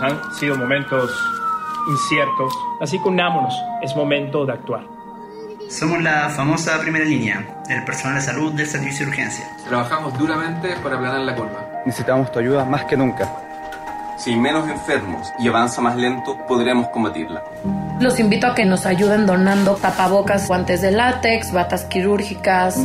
Han sido momentos inciertos, así que unámonos, es momento de actuar. Somos la famosa primera línea, el personal de salud del servicio de urgencia. Trabajamos duramente para aplanar la curva. Necesitamos tu ayuda más que nunca. Si hay menos enfermos y avanza más lento, podremos combatirla. Los invito a que nos ayuden donando tapabocas, guantes de látex, batas quirúrgicas.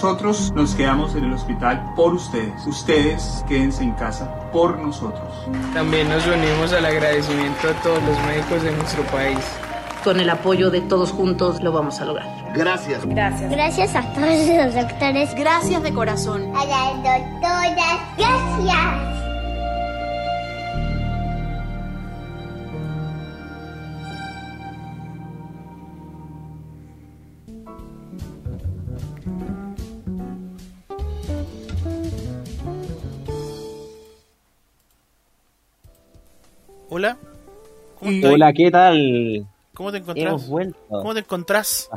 Nosotros nos quedamos en el hospital por ustedes. Ustedes quédense en casa por nosotros. También nos unimos al agradecimiento a todos los médicos de nuestro país. Con el apoyo de todos juntos lo vamos a lograr. Gracias. Gracias. Gracias a todos los doctores. Gracias de corazón. A las doctoras. Gracias. Hola, ¿qué tal? ¿Cómo te encontrás? Hemos vuelto. ¿Cómo te encontrás?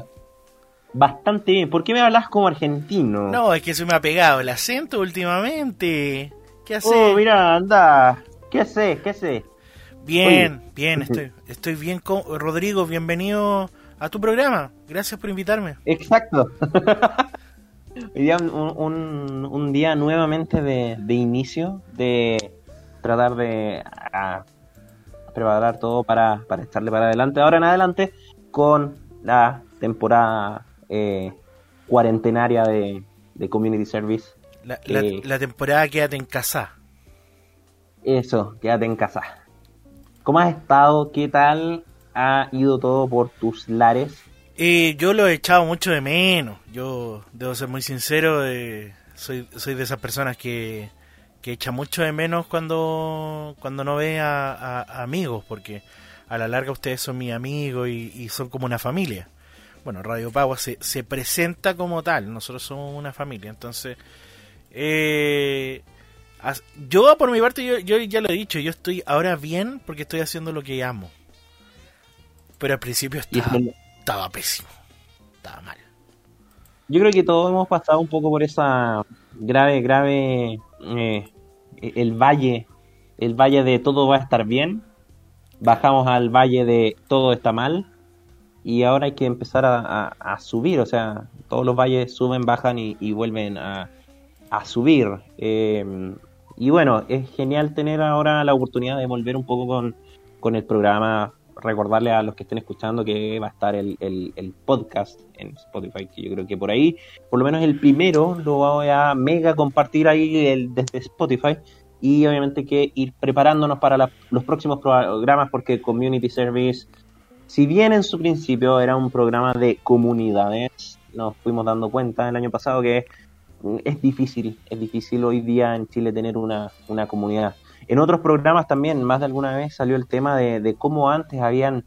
Bastante bien. ¿Por qué me hablas como argentino? No, es que se me ha pegado el acento últimamente. ¿Qué haces? Oh, mira, anda. ¿Qué haces? ¿Qué haces? Bien, Oye. bien, estoy, estoy bien. Con... Rodrigo, bienvenido a tu programa. Gracias por invitarme. Exacto. Hoy día un, un, un día nuevamente de, de, inicio, de tratar de a, preparar todo para, para estarle para adelante. Ahora en adelante con la temporada eh, cuarentenaria de, de, Community Service. La, la, eh, la, temporada Quédate en casa. Eso, Quédate en casa. ¿Cómo has estado? ¿Qué tal ha ido todo por tus lares? Eh, yo lo he echado mucho de menos. Yo debo ser muy sincero. Eh, soy, soy de esas personas que, que echa mucho de menos cuando, cuando no ve a, a, a amigos, porque a la larga ustedes son mis amigos y, y son como una familia. Bueno, Radio Pagua se, se, presenta como tal, nosotros somos una familia, entonces... Eh, yo por mi parte, yo, yo ya lo he dicho, yo estoy ahora bien porque estoy haciendo lo que amo. Pero al principio estaba, estaba pésimo, estaba mal. Yo creo que todos hemos pasado un poco por esa grave, grave eh, el valle, el valle de todo va a estar bien, bajamos al valle de todo está mal y ahora hay que empezar a, subir, o sea, todos los valles suben, bajan y, vuelven a, subir. Eh, y bueno, es genial tener ahora la oportunidad de volver un poco con, con el programa, recordarle a los que estén escuchando que va a estar el, el, podcast en Spotify, que yo creo que por ahí, por lo menos el primero, lo voy a mega compartir ahí el, desde Spotify y obviamente que ir preparándonos para la, los próximos programas porque Community Service, si bien en su principio era un programa de comunidades, nos fuimos dando cuenta el año pasado que es difícil, es difícil hoy día en Chile tener una, una comunidad. En otros programas también, más de alguna vez salió el tema de, cómo antes habían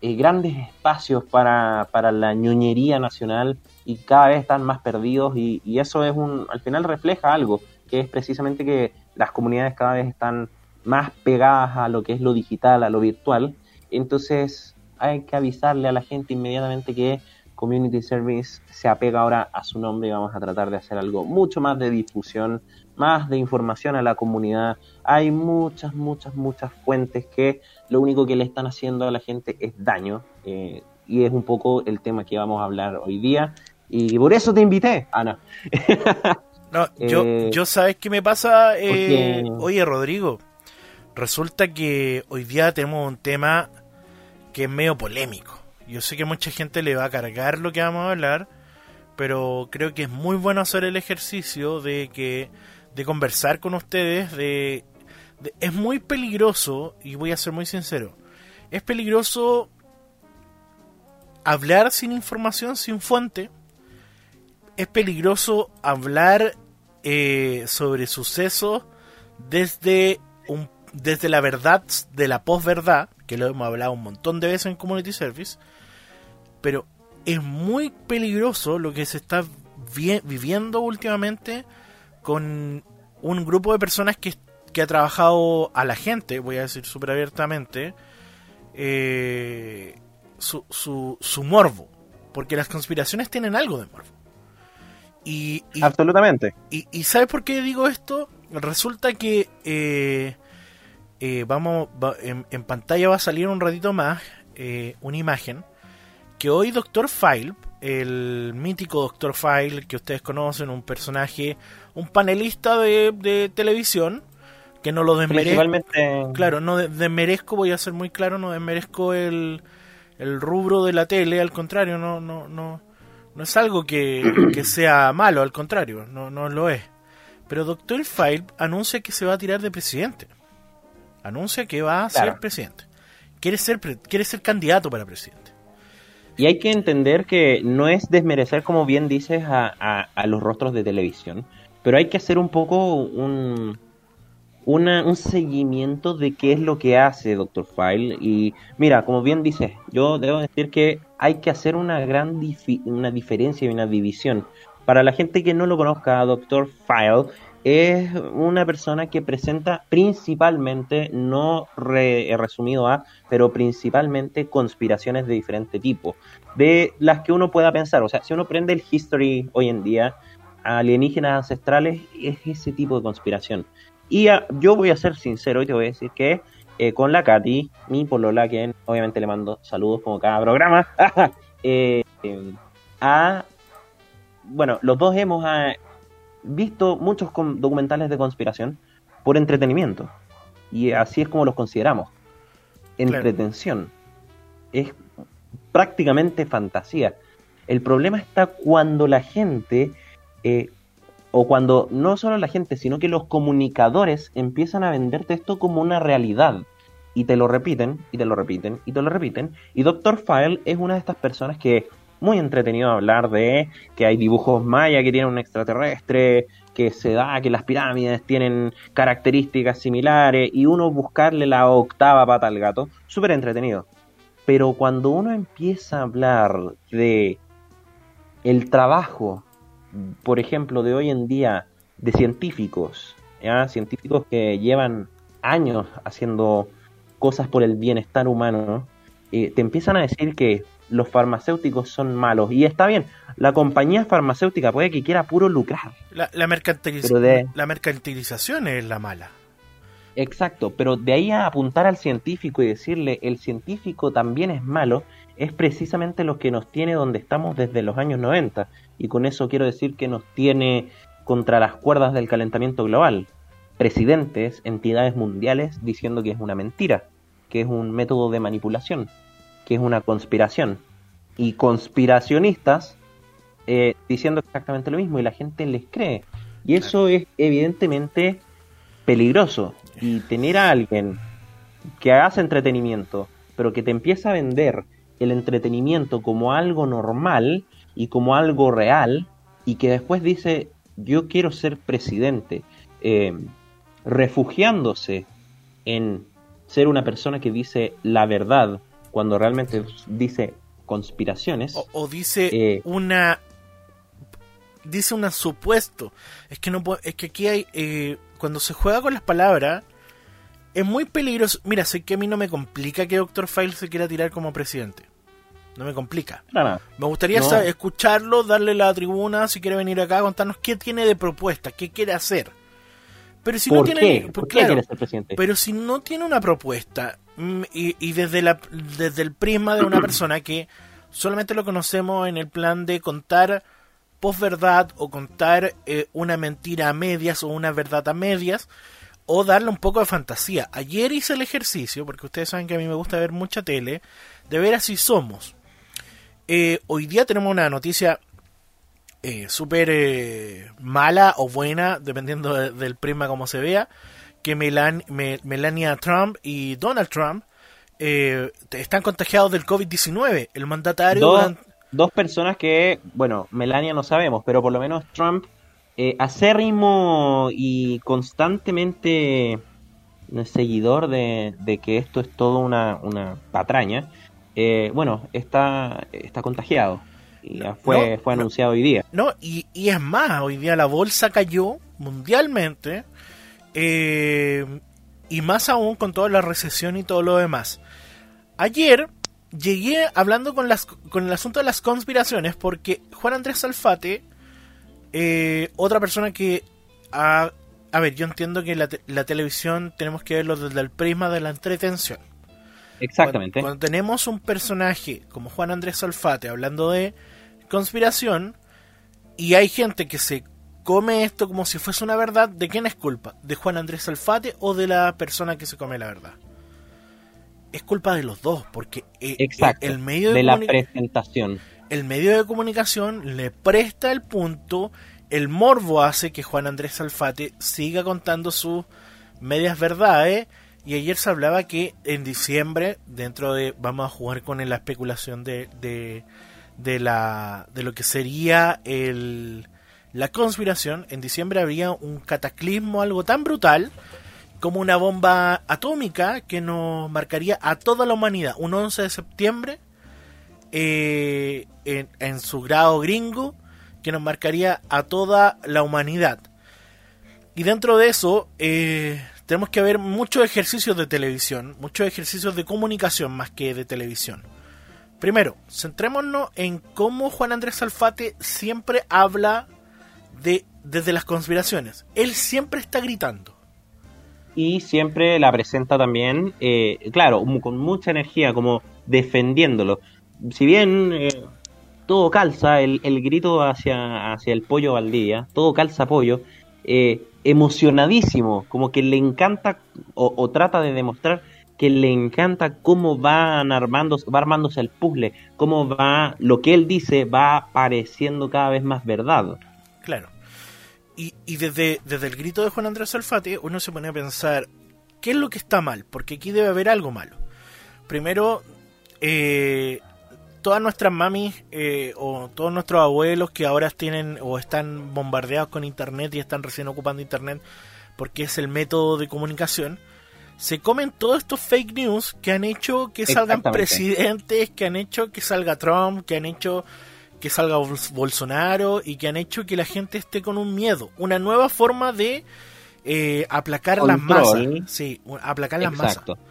eh, grandes espacios para, para, la ñoñería nacional y cada vez están más perdidos y, y, eso es un, al final refleja algo, que es precisamente que las comunidades cada vez están más pegadas a lo que es lo digital, a lo virtual. Entonces hay que avisarle a la gente inmediatamente que Community Service se apega ahora a su nombre y vamos a tratar de hacer algo mucho más de difusión, más de información a la comunidad. Hay muchas, muchas, muchas fuentes que lo único que le están haciendo a la gente es daño. Eh, y es un poco el tema que vamos a hablar hoy día. Y por eso te invité, Ana. no, yo, eh, yo sabes qué me pasa, eh, porque... oye Rodrigo, resulta que hoy día tenemos un tema que es medio polémico. Yo sé que mucha gente le va a cargar lo que vamos a hablar, pero creo que es muy bueno hacer el ejercicio de que de conversar con ustedes de, es muy peligroso y voy a ser muy sincero es peligroso hablar sin información sin fuente es peligroso hablar eh, sobre sucesos desde un desde la verdad de la posverdad que lo hemos hablado un montón de veces en community service pero es muy peligroso lo que se está vi viviendo últimamente con un grupo de personas que, que, ha trabajado a la gente, voy a decir súper abiertamente, eh, su, su, su morbo, porque las conspiraciones tienen algo de morbo. Y, y Absolutamente. Y, y ¿sabes por qué digo esto? Resulta que eh, eh, vamos va- en, en pantalla va a salir un ratito más eh, una imagen que hoy Dr. File, el mítico Dr. File que ustedes conocen, un personaje, un panelista de, de televisión, que no lo desmerezco. Principalmente. Claro, no de- desmerezco, voy a ser muy claro, no desmerezco el, el rubro de la tele, al contrario, no, no, no, no es algo que, que sea malo, al contrario, no, no lo es. Pero Dr. File anuncia que se va a tirar de presidente. Anuncia que va a Claro. ser presidente. Quiere ser, pre- quiere ser candidato para presidente. Y hay que entender que no es desmerecer, como bien dices, a, a- los rostros de televisión, pero hay que hacer un poco un, un seguimiento de qué es lo que hace Dr. File. Y mira, como bien dices, yo debo decir que hay que hacer una gran una diferencia y una división. Para la gente que no lo conozca, Dr. File es una persona que presenta principalmente, no re- resumido a, pero principalmente conspiraciones de diferente tipo, de las que uno pueda pensar. O sea, si uno prende el history hoy en día, alienígenas ancestrales, es ese tipo de conspiración. Y ah, yo voy a ser sincero y te voy a decir que eh, con la Katy, mi polola, que obviamente le mando saludos como cada programa, eh, eh, a- bueno, los dos hemos ah, visto muchos documentales de conspiración por entretenimiento. Y así es como los consideramos. Entretención. Es prácticamente fantasía. El problema está cuando la gente, eh, o cuando no solo la gente, sino que los comunicadores empiezan a venderte esto como una realidad. Y te lo repiten, y te lo repiten, y te lo repiten. Y Doctor File es una de estas personas que muy entretenido hablar de que hay dibujos maya que tienen un extraterrestre, que se da que las pirámides tienen características similares y uno buscarle la octava pata al gato, súper entretenido. Pero cuando uno empieza a hablar de el trabajo, por ejemplo, de hoy en día de científicos, ¿ya? científicos que llevan años haciendo cosas por el bienestar humano, eh, te empiezan a decir que los farmacéuticos son malos. Y está bien, la compañía farmacéutica puede que quiera puro lucrar. La, la, mercantiliz- Pero de- la mercantilización es la mala. Exacto, pero de ahí a apuntar al científico y decirle el científico también es malo, es precisamente lo que nos tiene donde estamos desde los años 90. Y con eso quiero decir que nos tiene contra las cuerdas del calentamiento global. Presidentes, entidades mundiales diciendo que es una mentira, que es un método de manipulación, que es una conspiración. Y conspiracionistas eh, diciendo exactamente lo mismo y la gente les cree. Y eso es evidentemente peligroso. Y tener a alguien que haga entretenimiento, pero que te empieza a vender el entretenimiento como algo normal y como algo real, y que después dice, yo quiero ser presidente, eh, refugiándose en ser una persona que dice la verdad cuando realmente dice conspiraciones. O, o dice Eh, una dice un supuesto. Es que no puedo- es que aquí hay eh, cuando se juega con las palabras es muy peligroso. Mira, sé que a mí no me complica que Doctor File se quiera tirar como presidente. No me complica. Nada. Me gustaría No. saber- escucharlo, darle la tribuna, si quiere venir acá, contarnos qué tiene de propuesta, qué quiere hacer. Pero si no ¿Por tiene, qué? pues, ¿Por qué quiere ser presidente? pero si no tiene una propuesta y, y desde la desde el prisma de una persona que solamente lo conocemos en el plan de contar posverdad o contar eh, una mentira a medias o una verdad a medias o darle un poco de fantasía. Ayer hice el ejercicio, porque ustedes saben que a mí me gusta ver mucha tele, de ver así somos. Eh, hoy día tenemos una noticia eh, súper eh, mala o buena, dependiendo de- del prisma como se vea, que Melan- Me- Melania Trump y Donald Trump eh, están contagiados del COVID-19. El mandatario... dos, durante- dos personas que, bueno, Melania no sabemos, pero por lo menos Trump, eh, acérrimo y constantemente eh, seguidor de, de que esto es todo una, una patraña, eh, bueno, está, está contagiado. Y ya fue, No, fue no. anunciado hoy día. No, y, y es más, hoy día la bolsa cayó mundialmente, eh, y más aún con toda la recesión y todo lo demás. Ayer llegué hablando con, las, con el asunto de las conspiraciones porque Juan Andrés Alfate eh, otra persona que... ha- a ver, yo entiendo que la, te- la televisión tenemos que verlo desde el prisma de la entretención. Exactamente. Cuando, cuando tenemos un personaje como Juan Andrés Salfate hablando de conspiración y hay gente que se come esto como si fuese una verdad, ¿de quién es culpa? ¿De Juan Andrés Salfate o de la persona que se come la verdad? Es culpa de los dos, porque eh, Exacto. el, el medio de, de la presentación. el medio de comunicación le presta el punto, el morbo hace que Juan Andrés Salfate siga contando sus medias verdades. Y ayer se hablaba que en diciembre, dentro de. Vamos a jugar con la especulación de, de, de, la, de lo que sería el, la conspiración. En diciembre habría un cataclismo, algo tan brutal como una bomba atómica que nos marcaría a toda la humanidad. Un 11 de septiembre eh, en, su grado gringo que nos marcaría a toda la humanidad. Y dentro de eso eh, tenemos que ver muchos ejercicios de televisión, muchos ejercicios de comunicación más que de televisión. Primero, centrémonos en cómo Juan Andrés Salfate siempre habla de desde las conspiraciones. Él siempre está gritando. y siempre la presenta también, eh, claro, con mucha energía, como defendiéndolo. Si bien eh, todo calza, el, el grito hacia, hacia el pollo Valdivia, todo calza pollo, eh, emocionadísimo, como que le encanta o, o trata de demostrar que le encanta cómo van armando, va armándose el puzzle, cómo va, lo que él dice va pareciendo cada vez más verdad. Claro. Y, y desde, desde el grito de Juan Andrés Alfate, uno se pone a pensar, ¿qué es lo que está mal? Porque aquí debe haber algo malo. Primero, eh, todas nuestras mamis eh, o todos nuestros abuelos que ahora tienen o están bombardeados con internet y están recién ocupando internet porque es el método de comunicación, se comen todos estos fake news que han hecho que salgan presidentes, que han hecho que salga Trump, que han hecho que salga Bol- Bolsonaro y que han hecho que la gente esté con un miedo, una nueva forma de eh, aplacar las masas, sí, aplacar las Exacto. masas.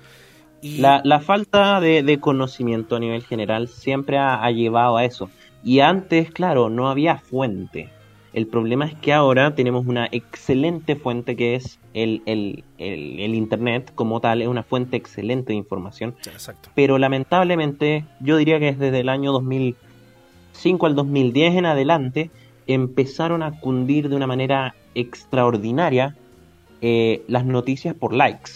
Y La, la falta de, de conocimiento a nivel general siempre ha, ha llevado a eso. Y antes, claro, no había fuente. El problema es que ahora tenemos una excelente fuente que es el, el, el, el Internet como tal, es una fuente excelente de información. Exacto. Pero lamentablemente, yo diría que desde el año 2005 al 2010 en adelante, empezaron a cundir de una manera extraordinaria eh, las noticias por likes.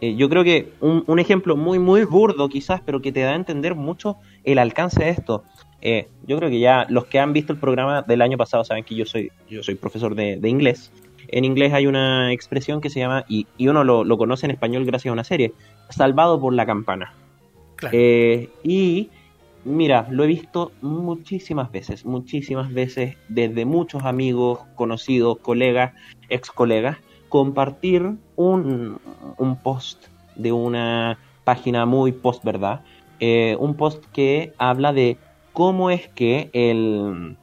Eh, yo creo que un, un ejemplo muy, muy burdo quizás, pero que te da a entender mucho el alcance de esto. Eh, yo creo que ya los que han visto el programa del año pasado saben que yo soy, yo soy profesor de, de inglés. En inglés hay una expresión que se llama, y, y uno lo, lo conoce en español gracias a una serie, salvado por la campana. Claro. Eh, y mira, lo he visto muchísimas veces, muchísimas veces, desde muchos amigos, conocidos, colegas, ex colegas, compartir un, un post de una página muy post verdad, eh, un post que habla de cómo es que el,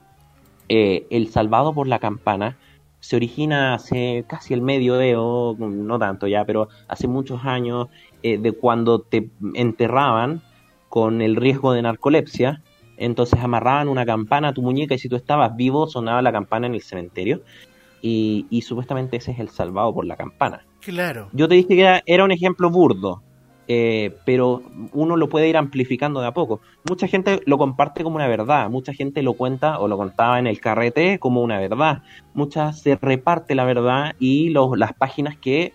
eh, el salvado por la campana se origina hace casi el medioevo, no tanto ya, pero hace muchos años, eh, de cuando te enterraban con el riesgo de narcolepsia, entonces amarraban una campana a tu muñeca y si tú estabas vivo sonaba la campana en el cementerio y, y supuestamente ese es el salvado por la campana. Claro. Yo te dije que era, era un ejemplo burdo, eh, pero uno lo puede ir amplificando de a poco. Mucha gente lo comparte como una verdad, mucha gente lo cuenta o lo contaba en el carrete como una verdad, muchas se reparte la verdad y los, las páginas que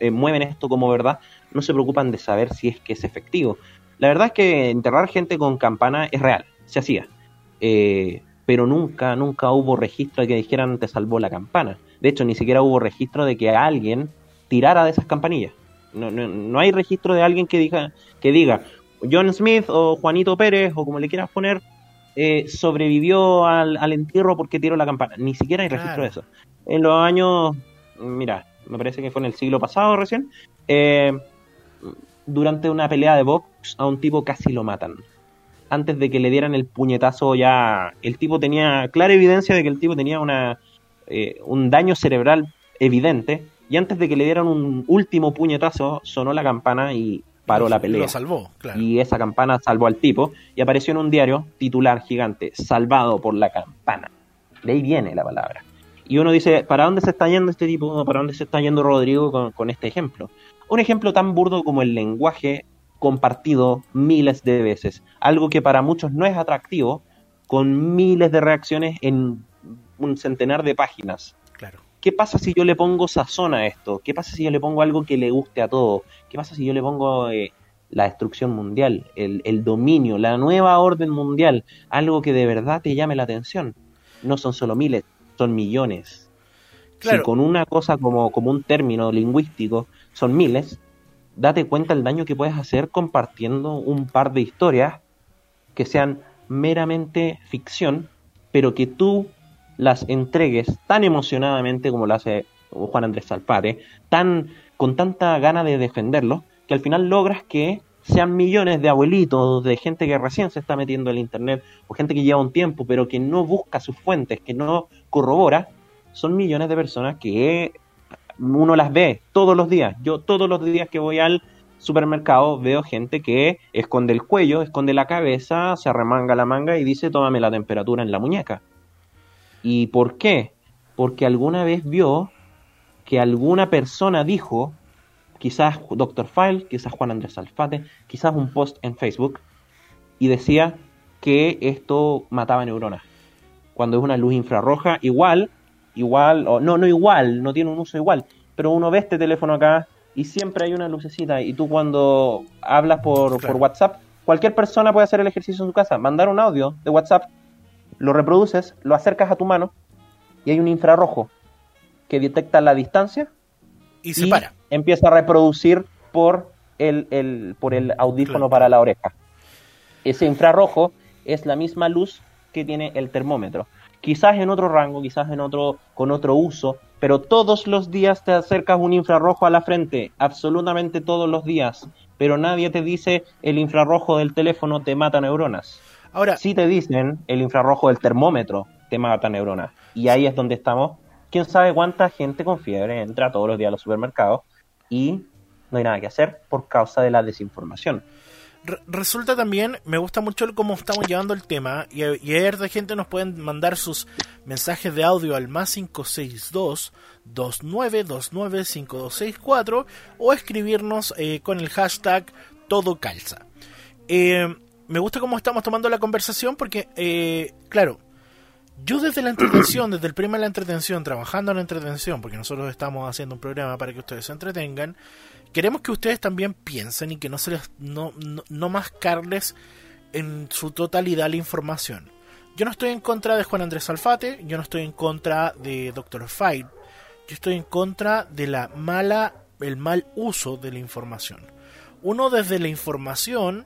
eh, mueven esto como verdad no se preocupan de saber si es que es efectivo. La verdad es que enterrar gente con campana es real, se hacía. Eh, pero nunca, nunca hubo registro de que dijeran te salvó la campana. De hecho, ni siquiera hubo registro de que alguien tirara de esas campanillas. No, no, no hay registro de alguien que diga, que diga John Smith o Juanito Pérez o como le quieras poner, eh, sobrevivió al, al entierro porque tiró la campana. Ni siquiera hay registro Claro. de eso. En los años, mira, me parece que fue en el siglo pasado recién, eh, durante una pelea de box a un tipo casi lo matan. Antes de que le dieran el puñetazo ya, el tipo tenía clara evidencia de que el tipo tenía una, eh, un daño cerebral evidente y antes de que le dieran un último puñetazo sonó la campana y paró la pelea. Lo salvó, claro. Y esa campana salvó al tipo y apareció en un diario titular gigante, salvado por la campana. De ahí viene la palabra. Y uno dice, ¿para dónde se está yendo este tipo? ¿Para dónde se está yendo Rodrigo con, con este ejemplo? Un ejemplo tan burdo como el lenguaje compartido miles de veces. Algo que para muchos no es atractivo, con miles de reacciones en un centenar de páginas. Claro. ¿Qué pasa si yo le pongo sazón a esto? ¿Qué pasa si yo le pongo algo que le guste a todos? ¿Qué pasa si yo le pongo eh, la destrucción mundial, el, el dominio, la nueva orden mundial? Algo que de verdad te llame la atención. No son solo miles, son millones. Claro. Si con una cosa como, como un término lingüístico son miles, date cuenta el daño que puedes hacer compartiendo un par de historias que sean meramente ficción, pero que tú las entregues tan emocionadamente como lo hace Juan Andrés Salpate, tan con tanta gana de defenderlo, que al final logras que sean millones de abuelitos, de gente que recién se está metiendo en el internet, o gente que lleva un tiempo, pero que no busca sus fuentes, que no corrobora, son millones de personas que uno las ve todos los días. Yo todos los días que voy al supermercado veo gente que esconde el cuello, esconde la cabeza, se arremanga la manga y dice tómame la temperatura en la muñeca. ¿Y por qué? Porque alguna vez vio que alguna persona dijo, quizás Dr. File, quizás Juan Andrés Alfate, quizás un post en Facebook, y decía que esto mataba neuronas. Cuando es una luz infrarroja, igual, igual, o no, no igual, no tiene un uso igual, pero uno ve este teléfono acá y siempre hay una lucecita y tú cuando hablas por, Claro. por WhatsApp, cualquier persona puede hacer el ejercicio en su casa, mandar un audio de WhatsApp, lo reproduces, lo acercas a tu mano y hay un infrarrojo que detecta la distancia Y se para. empieza a reproducir por el, el- por el audífono Claro. para la oreja. Ese infrarrojo es la misma luz que tiene el termómetro. Quizás en otro rango, quizás en otro, con otro uso, pero todos los días te acercas un infrarrojo a la frente, absolutamente todos los días, pero nadie te dice el infrarrojo del teléfono te mata neuronas. Ahora, Si te dicen el infrarrojo del termómetro te mata neuronas. Y ahí es donde estamos. Quién sabe cuánta gente con fiebre entra todos los días a los supermercados y no hay nada que hacer por causa de la desinformación. Re- resulta también, me gusta mucho el cómo estamos llevando el tema y, y hay harta gente nos pueden mandar sus mensajes de audio al más 562 2929 5264 o escribirnos eh, con el hashtag todo calza. Eh, me gusta cómo estamos tomando la conversación porque, eh, claro, yo desde la entretención, desde el primer de la entretención, trabajando en la entretención, porque nosotros estamos haciendo un programa para que ustedes se entretengan, queremos que ustedes también piensen y que no se les no, no, no mascarles en su totalidad la información. Yo no estoy en contra de Juan Andrés Alfate, yo no estoy en contra de Dr. Fight, yo estoy en contra de la mala, el mal uso de la información. Uno desde la información,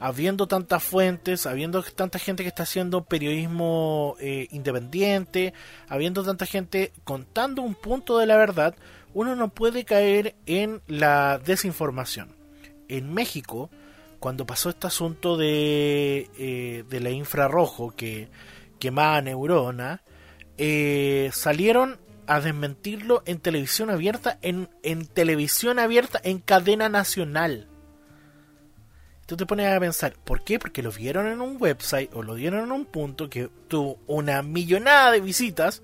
habiendo tantas fuentes, habiendo tanta gente que está haciendo periodismo eh, independiente, habiendo tanta gente contando un punto de la verdad, uno no puede caer en la desinformación. En México, cuando pasó este asunto de, eh, de la infrarrojo que quemaba neurona, eh, salieron a desmentirlo en televisión abierta, en, en televisión abierta, en cadena nacional. Tú te pones a pensar, ¿por qué? Porque lo vieron en un website o lo vieron en un punto que tuvo una millonada de visitas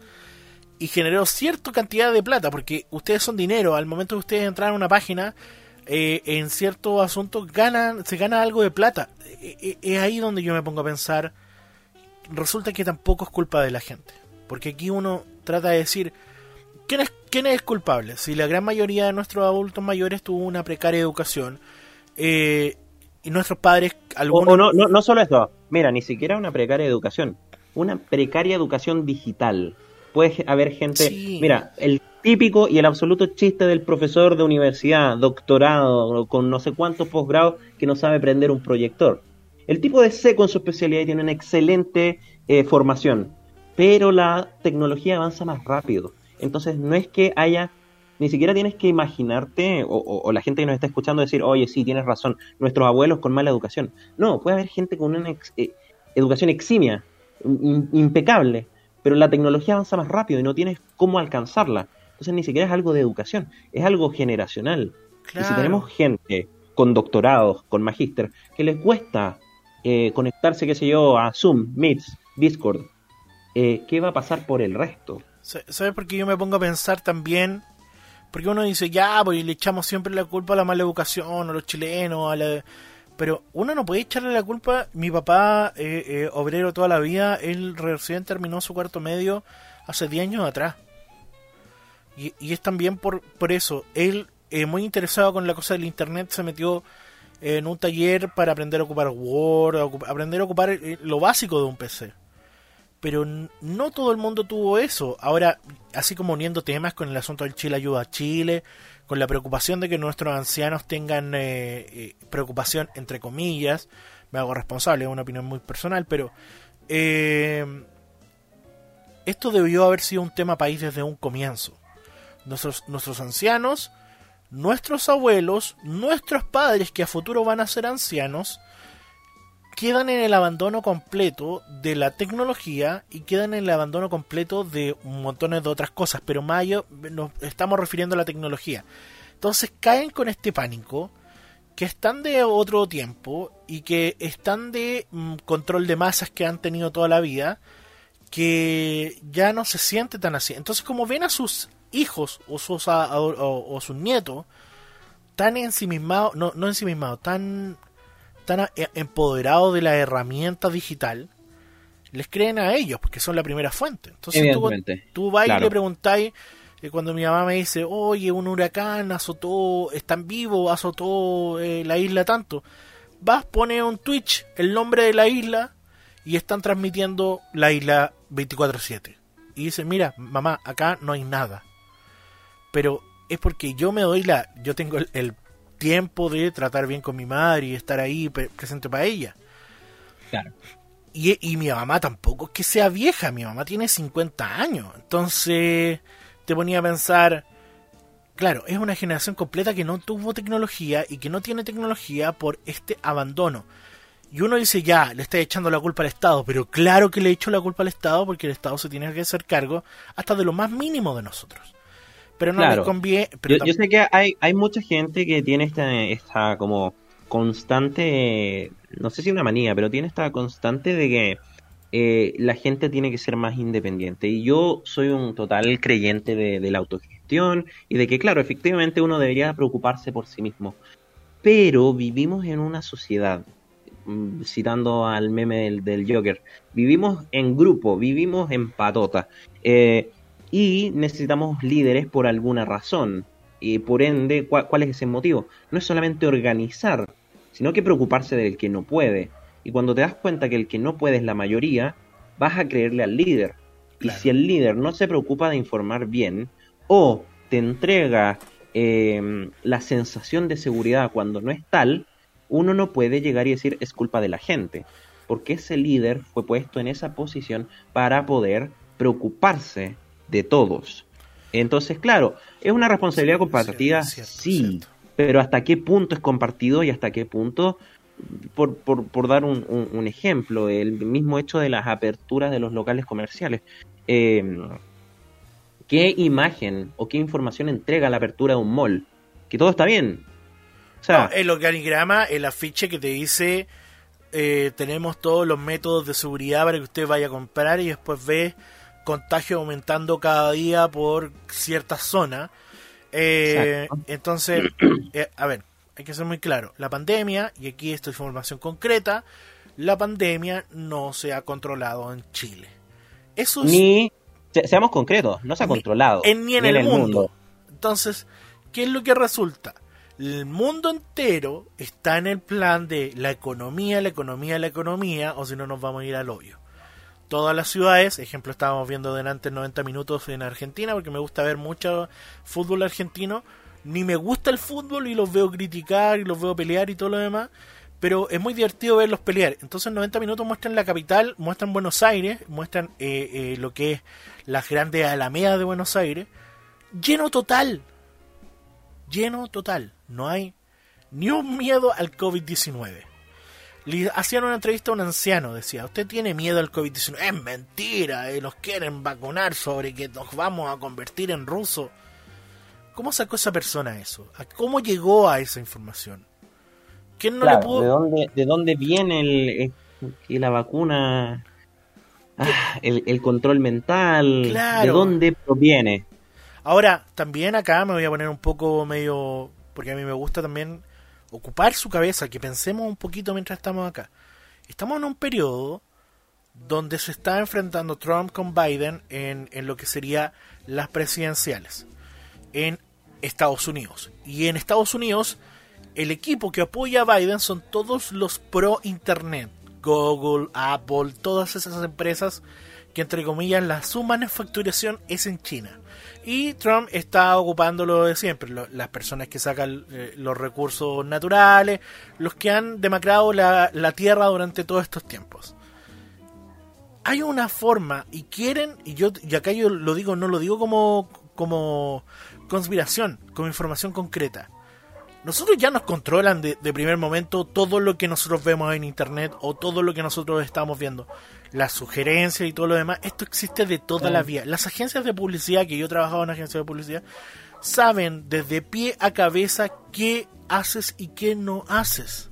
y generó cierta cantidad de plata, porque ustedes son dinero, al momento de ustedes entrar a una página, eh, en ciertos asuntos ganan, se gana algo de plata. Eh, eh, Es ahí donde yo me pongo a pensar, resulta que tampoco es culpa de la gente, porque aquí uno trata de decir, ¿quién es, quién es culpable? Si la gran mayoría de nuestros adultos mayores tuvo una precaria educación, eh, y nuestros padres, algunos... o no, no, no solo eso, mira, ni siquiera una precaria educación, una precaria educación digital. Puede haber gente, Sí. mira, el típico y el absoluto chiste del profesor de universidad, doctorado, con no sé cuántos posgrados, que no sabe prender un proyector. El tipo de seco en su especialidad y tiene una excelente eh, formación, pero la tecnología avanza más rápido. Entonces no es que haya, ni siquiera tienes que imaginarte, o, o- o la gente que nos está escuchando decir, oye, sí, tienes razón, nuestros abuelos con mala educación. No, puede haber gente con una ex- eh, educación eximia, im- impecable, pero la tecnología avanza más rápido y no tienes cómo alcanzarla. Entonces ni siquiera es algo de educación, es algo generacional. Y si tenemos gente con doctorados, con magíster, que les cuesta eh, conectarse, qué sé yo, a Zoom, Meets, Discord, eh, ¿qué va a pasar por el resto? ¿Sabes por qué yo me pongo a pensar también? Porque uno dice, ya, pues le echamos siempre la culpa a la mala educación, a los chilenos, a la... Pero uno no puede echarle la culpa. Mi papá, eh, eh, obrero toda la vida, él recién terminó su cuarto medio hace 10 años atrás. Y, y es también por, por eso. Él, eh, muy interesado con la cosa del internet, se metió en un taller para aprender a ocupar Word, aprender a ocupar eh, lo básico de un PC. Pero no todo el mundo tuvo eso. Ahora, así como uniendo temas con el asunto del Chile ayuda a Chile, con la preocupación de que nuestros ancianos tengan eh, eh, preocupación, entre comillas, me hago responsable, es una opinión muy personal, pero esto debió haber sido un tema país desde un comienzo. Nuestros, nuestros ancianos nuestros abuelos, nuestros padres que a futuro van a ser ancianos, quedan en el abandono completo de la tecnología y quedan en el abandono completo de un montón de otras cosas, pero Mayo nos estamos refiriendo a la tecnología. Entonces caen con este pánico que están de otro tiempo y que están de mm, control de masas que han tenido toda la vida, que ya no se siente tan así. Entonces como ven a sus hijos o sus, o, sus nietos tan ensimismados, no, no ensimismados, tan, tan e, empoderados de la herramienta digital, les creen a ellos porque son la primera fuente. Entonces tú, tú vas y le preguntáis, eh, cuando mi mamá me dice, oye, un huracán azotó, están vivos, azotó eh, la isla tanto, vas, pone un Twitch el nombre de la isla y están transmitiendo la isla 24/7. Y dice, mira, mamá, acá no hay nada pero es porque yo me doy la, yo tengo el, tiempo de tratar bien con mi madre y estar ahí presente para ella. Claro. Y, y, mi mamá tampoco es que sea vieja, mi mamá tiene 50 años. Entonces te ponía a pensar, claro, es una generación completa que no tuvo tecnología y que no tiene tecnología por este abandono. Y uno dice, ya, le está echando la culpa al Estado, pero claro que le echo la culpa al Estado porque el Estado se tiene que hacer cargo hasta de lo más mínimo de nosotros pero no les conviene. yo, sé que hay, hay mucha gente que tiene esta, esta como constante, no sé si una manía, pero tiene esta constante de que eh, la gente tiene que ser más independiente. Y yo soy un total creyente de, la autogestión y de que, claro, efectivamente uno debería preocuparse por sí mismo. Pero vivimos en una sociedad, mm, citando al meme del, del Joker, vivimos en grupo, vivimos en patota. Eh, y necesitamos líderes por alguna razón. Y por ende, ¿cuál, es ese motivo? No es solamente organizar, sino que preocuparse del que no puede. Y cuando te das cuenta que el que no puede es la mayoría, vas a creerle al líder. Y si el líder no se preocupa de informar bien, o te entrega em, la sensación de seguridad cuando no es tal, uno no puede llegar y decir es culpa de la gente. Porque ese líder fue puesto en esa posición para poder preocuparse de todos. Entonces, claro, es una responsabilidad compartida, sí, pero hasta qué punto es compartido y hasta qué punto, por, por, dar un, ejemplo, el mismo hecho de las aperturas de los locales comerciales. Em, ¿Qué imagen o qué información entrega la apertura de un mall? Que todo está bien. O sea, el organigrama, el afiche que te dice eh, tenemos todos los métodos de seguridad para que usted vaya a comprar y después ve contagio aumentando cada día por cierta zona. Eh, entonces, eh, a ver, hay que ser muy claro. La pandemia, y aquí esto es información concreta, la pandemia no se ha controlado en Chile. Eso Ni, seamos concretos, no se ha controlado. ni en, el, mundo. Entonces, ¿qué es lo que resulta? El mundo entero está en el plan de la economía, la economía, la economía, o si no nos vamos a ir al hoyo todas las ciudades. Ejemplo, estábamos viendo delante 90 minutos en Argentina, porque me gusta ver mucho fútbol argentino. Ni me gusta el fútbol y los veo criticar y los veo pelear y todo lo demás. Pero es muy divertido verlos pelear. Entonces 90 minutos muestran la capital, muestran Buenos Aires, muestran eh, eh, lo que es las grandes alamedas de Buenos Aires. Lleno total. Lleno total. No hay ni un miedo al COVID-19 le hacían una entrevista a un anciano, decía, ¿usted tiene miedo al COVID-19? Es mentira, eh, nos quieren vacunar sobre que nos vamos a convertir en ruso. ¿Cómo sacó esa persona eso? ¿Cómo llegó a esa información? ¿Quién no le pudo... ¿de, dónde, ¿De dónde viene el, la vacuna ah, el, el control mental, de dónde proviene. Ahora, también acá me voy a poner un poco medio, porque a mí me gusta también ocupar su cabeza, que pensemos un poquito mientras estamos acá. Estamos en un periodo donde se está enfrentando Trump con Biden en, en lo que sería las presidenciales en Estados Unidos. Y en Estados Unidos, el equipo que apoya a Biden son todos los pro Internet. Google, Apple, todas esas empresas que entre comillas la su manufacturación es en China. Y Trump está ocupando lo de siempre, las personas que sacan eh, los recursos naturales, los que han demacrado la, la tierra durante todos estos tiempos. Hay una forma, y quieren, y yo y acá yo lo digo, no lo digo como, como conspiración, como información concreta. Nosotros ya nos controlan de, de primer momento todo lo que nosotros vemos en internet o todo lo que nosotros estamos viendo. Las sugerencias y todo lo demás, esto existe de toda la vida. Las agencias de publicidad, que yo he trabajado en agencias de publicidad, saben desde pie a cabeza qué haces y qué no haces.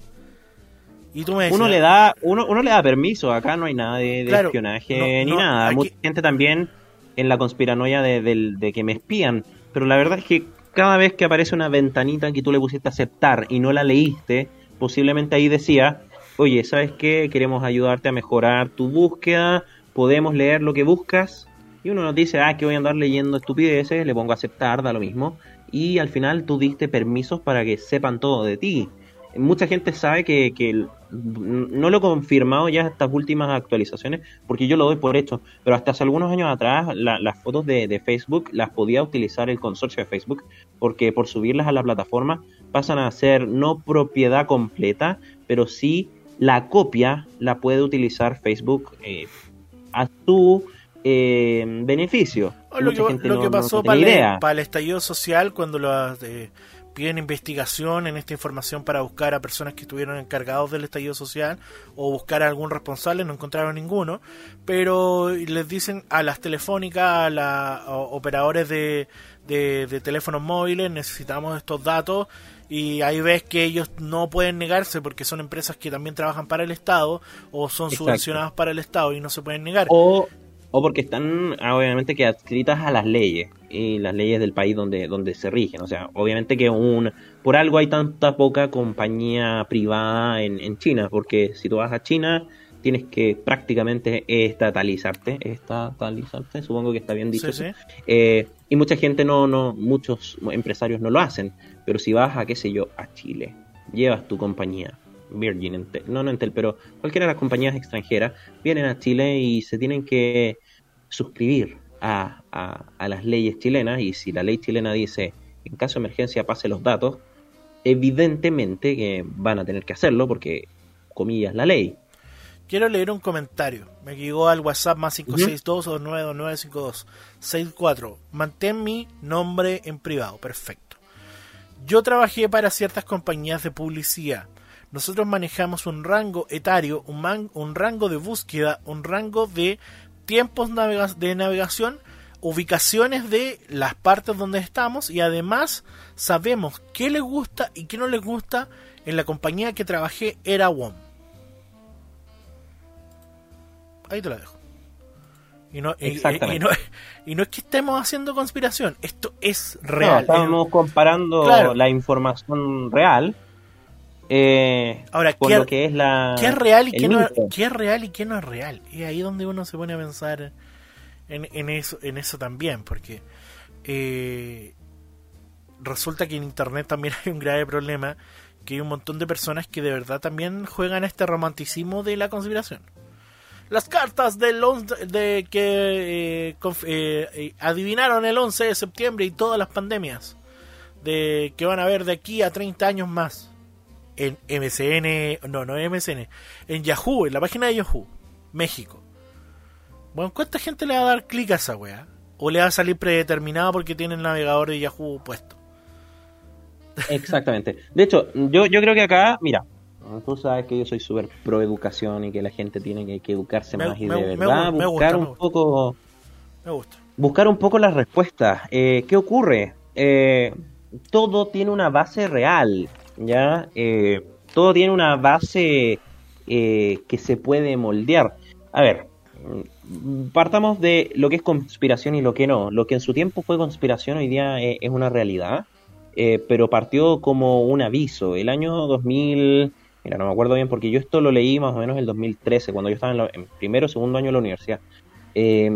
Y tú me decías, Uno le da, uno, uno le da permiso, acá no hay nada de, de Claro, espionaje no, ni no, nada. aquí- Mucha gente también en la conspiranoia de, del- de que me espían, pero la verdad es que cada vez que aparece una ventanita que tú le pusiste a aceptar y no la leíste, posiblemente ahí decía, oye, ¿sabes qué? Queremos ayudarte a mejorar tu búsqueda, podemos leer lo que buscas. Y uno nos dice, ah, que voy a andar leyendo estupideces, le pongo a aceptar, da lo mismo. Y al final tú diste permisos para que sepan todo de ti mucha gente sabe que, que no lo he confirmado ya estas últimas actualizaciones porque yo lo doy por hecho, pero hasta hace algunos años atrás la- las fotos de, de Facebook las podía utilizar el consorcio de Facebook porque por subirlas a la plataforma pasan a ser no propiedad completa, pero sí la copia la puede utilizar Facebook eh, a su eh, beneficio. O lo Mucha que, gente lo no- que pasó para, idea. el, para el estallido social cuando las, eh, piden investigación en esta información para buscar a personas que estuvieron encargados del estallido social o buscar a algún responsable, no encontraron ninguno, pero les dicen a las telefónicas, a los operadores de, de, de teléfonos móviles, necesitamos estos datos y ahí ves que ellos no pueden negarse porque son empresas que también trabajan para el Estado o son Exacto. subvencionadas para el Estado y no se pueden negar. O, o porque están ah, obviamente que adscritas a las leyes y las leyes del país donde, donde se rigen. O sea, obviamente que un por algo hay tanta poca compañía privada en, en China, porque si tú vas a China tienes que prácticamente estatalizarte, estatalizarte, supongo que está bien dicho. Sí, sí. Eh, y mucha gente no, no, muchos empresarios no lo hacen, pero si vas a, qué sé yo, a Chile, llevas tu compañía, Virgin, Entel- no, no Entel, pero cualquiera de las compañías extranjeras, vienen a Chile y se tienen que suscribir a, a- a las leyes chilenas, y si la ley chilena dice, en caso de emergencia pase los datos, evidentemente que van a tener que hacerlo porque, comillas, la ley. Quiero leer un comentario. Me llegó al WhatsApp más 562-292952-64. Mantén mi nombre en privado. Perfecto. Yo trabajé para ciertas compañías de publicidad. Nosotros manejamos un rango etario, un, rango de búsqueda, un rango de tiempos de navegación, ubicaciones de las partes donde estamos y además sabemos qué les gusta y qué no les gusta. En la compañía que trabajé era WOM. Ahí te la dejo. Y no, y- no, y no es que estemos haciendo conspiración, esto es No, real. estamos comparando Claro. la información real eh, Ahora, con ¿qué- lo que es la ¿Qué es real y qué no, qué es real y qué no es real? Y ahí donde uno se pone a pensar en, en eso, en eso también, porque eh, resulta que en internet también hay un grave problema, que hay un montón de personas que de verdad también juegan a este romanticismo de la conspiración. Las cartas del 11 de que eh, eh, eh, adivinaron el 11 de septiembre y todas las pandemias de que van a haber de aquí a 30 años más en MCN, no, no MCN, en Yahoo, en la página de Yahoo, México. Bueno, ¿cuánta gente le va a dar clic a esa weá? ¿O le va a salir predeterminado porque tiene el navegador de Yahoo puesto? Exactamente. De hecho, yo, yo creo que acá, mira, tú sabes que yo soy súper pro educación y que la gente tiene que, que educarse Me- más y me- de verdad me buscar gusta, un poco Me gusta. buscar un poco las respuestas. Eh, ¿Qué ocurre? Eh, todo tiene una base real, ¿ya? Eh, todo tiene una base que se puede moldear. A ver, partamos de lo que es conspiración y lo que no. Lo que en su tiempo fue conspiración hoy día es, es una realidad, eh, pero partió como un aviso. El año 2000, mira, no me acuerdo bien porque yo esto lo leí más o menos el 2013, cuando yo estaba en, la- en primero o segundo año de la universidad. Eh,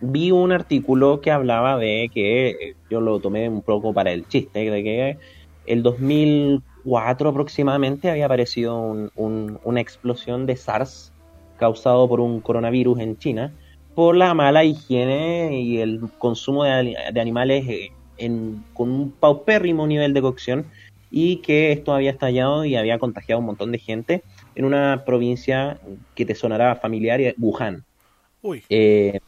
vi un artículo que hablaba de que, eh, yo lo tomé un poco para el chiste, de que el 2004 aproximadamente había aparecido un- un- una explosión de SARS causado por un coronavirus en China por la mala higiene y el consumo de, animales eh, en- con un paupérrimo nivel de cocción y que esto había estallado y había contagiado a un montón de gente en una provincia que te sonará familiar, eh, Wuhan. Uy. Eh,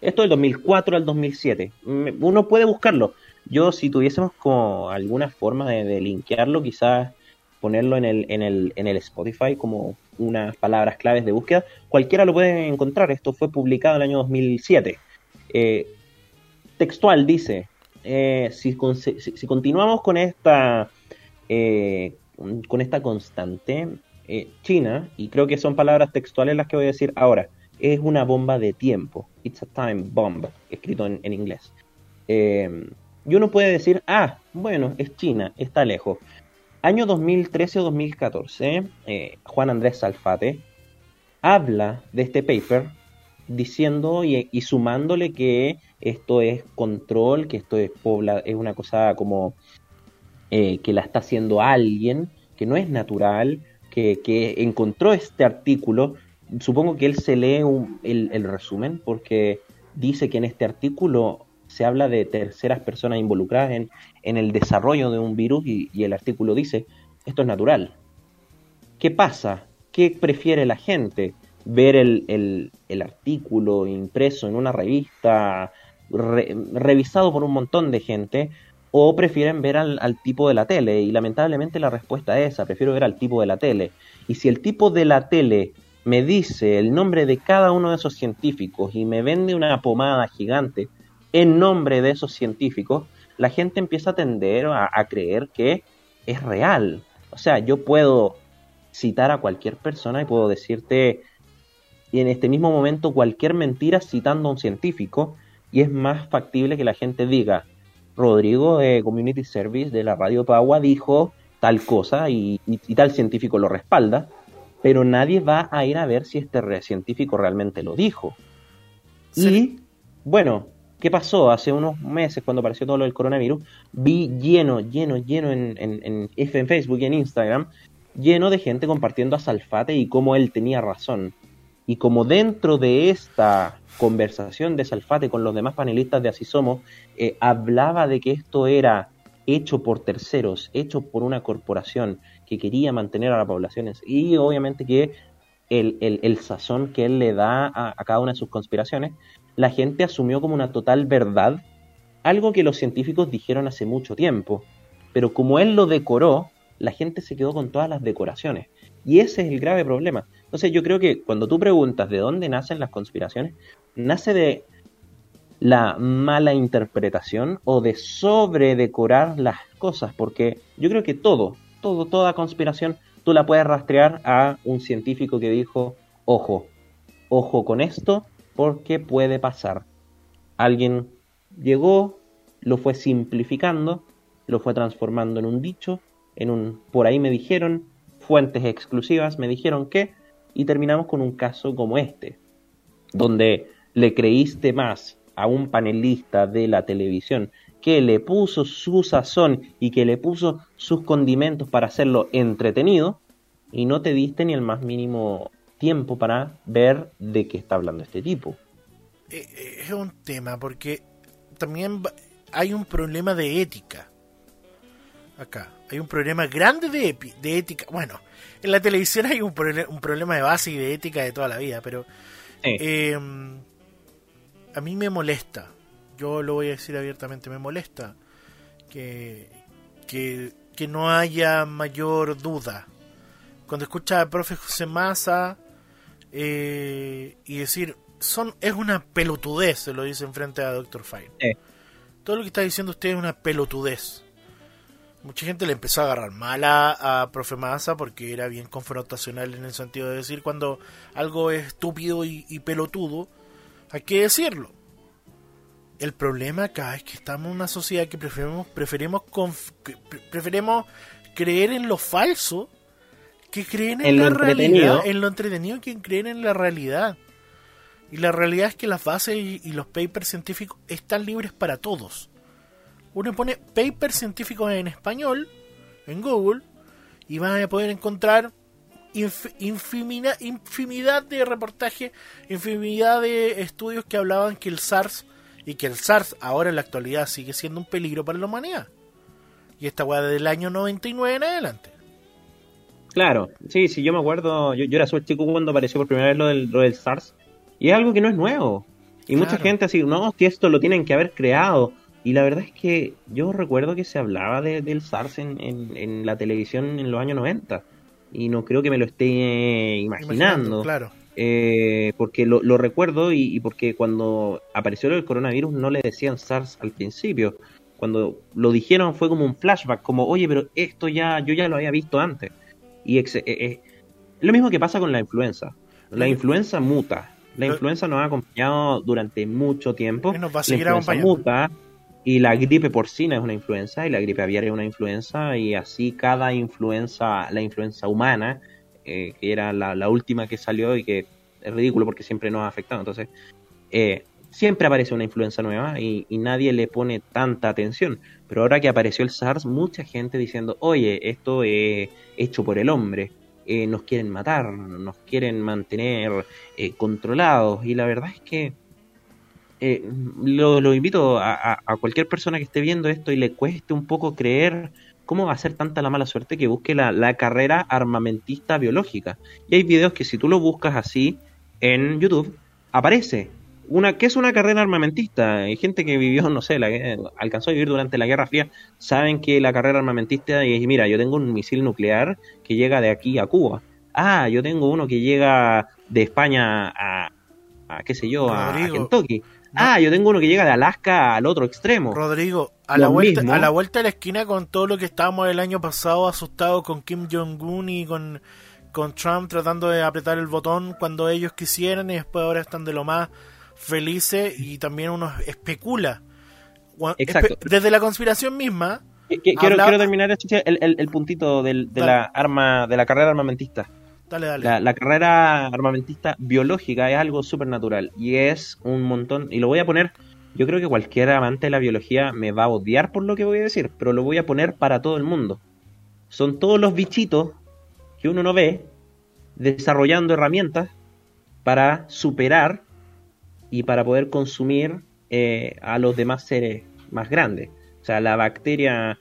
esto del 2004 al 2007. Mm, Uno puede buscarlo. Yo, si tuviésemos como alguna forma de, de linkearlo, quizás ponerlo en el, en, el, en el Spotify como unas palabras claves de búsqueda, cualquiera lo puede encontrar. Esto fue publicado en el año 2007. Eh, textual dice, eh, si, si- si continuamos con esta, eh, con esta constante, eh, China, y creo que son palabras textuales las que voy a decir ahora, es una bomba de tiempo. It's a time bomb, escrito en, inglés. Eh, y uno puede decir, ah, bueno, es China, está lejos. Año 2013 o 2014, eh, Juan Andrés Salfate habla de este paper diciendo y, y sumándole que esto es control, que esto es, pobla, es una cosa como eh, que la está haciendo alguien, que no es natural, que, que encontró este artículo. Supongo que él se lee un- el, el resumen porque dice que en este artículo se habla de terceras personas involucradas en, en el desarrollo de un virus y, el artículo dice, esto es natural. ¿Qué pasa? ¿Qué prefiere la gente? ¿Ver el, el- el artículo impreso en una revista, re- revisado por un montón de gente? ¿O prefieren ver al, tipo de la tele? Y lamentablemente la respuesta es esa, prefiero ver al tipo de la tele. Y si el tipo de la tele me dice el nombre de cada uno de esos científicos y me vende una pomada gigante en nombre de esos científicos, la gente empieza a tender a, a creer que es real. O sea, yo puedo citar a cualquier persona y puedo decirte y en este mismo momento cualquier mentira citando a un científico y es más factible que la gente diga Rodrigo de Community Service de la Radio Pagua dijo tal cosa y, y- y tal científico lo respalda, pero nadie va a ir a ver si este científico realmente lo dijo. Y bueno, ¿qué pasó? Hace unos meses cuando apareció todo lo del coronavirus, vi lleno, lleno, lleno en, en, en, en Facebook y en Instagram, lleno de gente compartiendo a Salfate y cómo él tenía razón. Y como dentro de esta conversación de Salfate con los demás panelistas de Así Somos, eh, hablaba de que esto era hecho por terceros, hecho por una corporación que quería mantener a la población. Y obviamente que el, el- sazón que él le da a cada una de sus conspiraciones, la gente asumió como una total verdad algo que los científicos dijeron hace mucho tiempo. Pero como él lo decoró, la gente se quedó con todas las decoraciones. Y ese es el grave problema. Entonces yo creo que cuando tú preguntas de dónde nacen las conspiraciones, nace de la mala interpretación o de sobredecorar las cosas, porque yo creo que todo, todo, toda conspiración, tú la puedes rastrear a un científico que dijo, ojo, ojo con esto, porque puede pasar. Alguien llegó, lo fue simplificando, lo fue transformando en un dicho, en un por ahí me dijeron, fuentes exclusivas me dijeron que, y terminamos con un caso como este, donde le creíste más a un panelista de la televisión que le puso su sazón y que le puso sus condimentos para hacerlo entretenido y no te diste ni el más mínimo tiempo para ver de qué está hablando este tipo. Eh, eh, es un tema porque también hay un problema de ética. Acá hay un problema grande de, de ética. Bueno, en la televisión hay un, un problema de base y de ética de toda la vida, pero eh, a mí me molesta. Yo lo voy a decir abiertamente, me molesta que, que, que no haya mayor duda. Cuando escucha al profe José Massa eh, y decir, son es una pelotudez, se lo dice enfrente a Dr. Fine. Todo lo que está diciendo usted es una pelotudez. Mucha gente le empezó a agarrar mala a Profe Massa porque era bien confrontacional en el sentido de decir cuando algo es estúpido y, y pelotudo, hay que decirlo. El problema acá es que estamos en una sociedad que preferimos, preferimos, preferimos creer en lo falso que creer en, la entretenido. realidad, en lo entretenido que en creer en la realidad. Y la realidad es que las bases y, y los papers científicos están libres para todos. Uno pone papers científicos en español en Google y van a poder encontrar inf- infinidad de reportajes, infinidad de estudios que hablaban que el SARS y que el SARS ahora en la actualidad sigue siendo un peligro para la humanidad. Y esta weá del año 99 en adelante. Claro, sí, sí, yo me acuerdo, yo, yo era súper chico cuando apareció por primera vez lo del, lo del SARS, y es algo que no es nuevo. Y mucha gente así, no, que esto lo tienen que haber creado. Y la verdad es que yo recuerdo que se hablaba de- del SARS en, en, en la televisión en los años 90. Y no creo que me lo esté imaginando. claro. Eh, porque lo, lo recuerdo y, y porque cuando apareció el coronavirus no le decían SARS al principio. Cuando lo dijeron fue como un flashback, como, oye, pero esto ya, yo ya lo había visto antes. Y ex- eh, eh, lo mismo que pasa con la influenza. La influenza muta. La influenza nos ha acompañado durante mucho tiempo. Nos va a la seguir influenza muta y la gripe porcina es una influenza y la gripe aviar es una influenza y así cada influenza, la influenza humana, eh, que era la, última que salió y que es ridículo porque siempre nos ha afectado. Entonces, eh, siempre aparece una influenza nueva y, nadie le pone tanta atención. Pero ahora que apareció el SARS, mucha gente diciendo, oye, esto es hecho por el hombre, eh, nos quieren matar, nos quieren mantener controlados. Y la verdad es que eh, lo, lo invito a, a- a cualquier persona que esté viendo esto y le cueste un poco creer cómo va a ser tanta la mala suerte que busque la, la carrera armamentista biológica. Y hay videos que si tú lo buscas así en YouTube, aparece. Una, ¿Qué es una carrera armamentista? Hay gente que vivió, no sé, la, alcanzó a vivir durante la Guerra Fría, saben que la carrera armamentista es, mira, yo tengo un misil nuclear que llega de aquí a Cuba. Ah, yo tengo uno que llega de España a, a qué sé yo, a Rodrigo, Kentucky. Ah, yo tengo uno que llega de Alaska al otro extremo. Rodrigo, a la, vuelta, mismo. a la vuelta de la esquina con todo lo que estábamos el año pasado asustados con Kim Jong-un y con, con Trump tratando de apretar el botón cuando ellos quisieran y después ahora están de lo más felices y también uno especula. Exacto. Desde la conspiración misma, quiero, quiero terminar el, el- el puntito del- de Dale. la arma, de la carrera armamentista. Dale, dale. La, carrera armamentista biológica es algo súper natural y es un montón, y lo voy a poner, yo creo que cualquier amante de la biología me va a odiar por lo que voy a decir, pero lo voy a poner para todo el mundo. Son todos los bichitos que uno no ve desarrollando herramientas para superar y para poder consumir eh, a los demás seres más grandes. O sea, la bacteria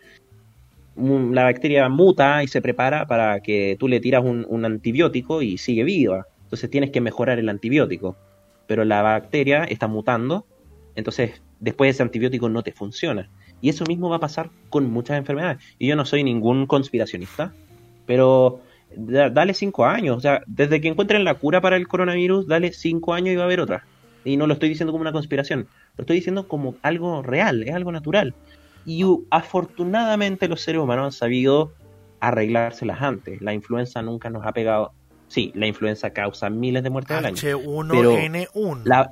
la bacteria muta y se prepara para que tú le tiras un, antibiótico y sigue viva. Entonces tienes que mejorar el antibiótico. Pero la bacteria está mutando, entonces después ese antibiótico no te funciona. Y eso mismo va a pasar con muchas enfermedades. Y yo no soy ningún conspiracionista, pero da- dale cinco años. O sea, desde que encuentren la cura para el coronavirus, dale cinco años y va a haber otra. Y no lo estoy diciendo como una conspiración, lo estoy diciendo como algo real, es algo natural. Y afortunadamente los seres humanos han sabido arreglárselas antes. La influenza nunca nos ha pegado. Sí, la influenza causa miles de muertes al año. H1N1. La-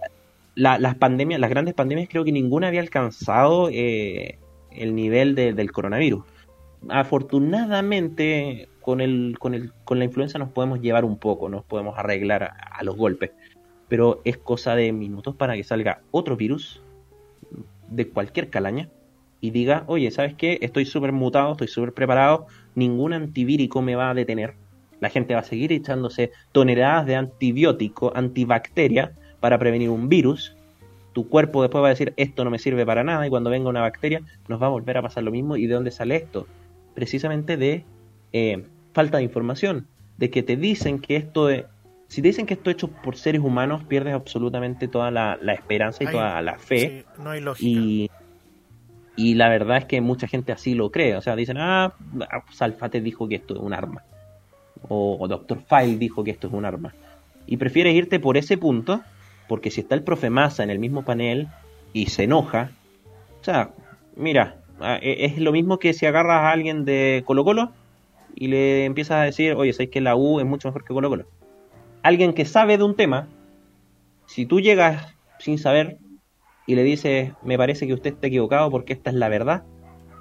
la- las pandemias, las grandes pandemias, creo que ninguna había alcanzado eh, el nivel de- del coronavirus. Afortunadamente, con el, con el, con la influenza nos podemos llevar un poco, nos podemos arreglar a, a los golpes. Pero es cosa de minutos para que salga otro virus de cualquier calaña y diga, oye, ¿sabes qué? Estoy súper mutado, estoy súper preparado, ningún antivírico me va a detener. La gente va a seguir echándose toneladas de antibiótico, antibacteria, para prevenir un virus. Tu cuerpo después va a decir, esto no me sirve para nada, y cuando venga una bacteria nos va a volver a pasar lo mismo. ¿Y de dónde sale esto? Precisamente de eh, falta de información, de que te dicen que esto es... Si te dicen que esto es hecho por seres humanos, pierdes absolutamente toda la, la esperanza y toda la fe. sí, no hay lógica. Y, y la verdad es que mucha gente así lo cree. O sea, dicen, ah, Salfate dijo que esto es un arma. O, Dr. File dijo que esto es un arma. Y prefieres irte por ese punto, porque si está el profe Massa en el mismo panel y se enoja, o sea, mira, Ah, e- Es lo mismo que si agarras a alguien de Colo Colo y le empiezas a decir, oye, sabes que la U es mucho mejor que Colo Colo. Alguien que sabe de un tema, si tú llegas sin saber y le dices, me parece que usted está equivocado porque esta es la verdad,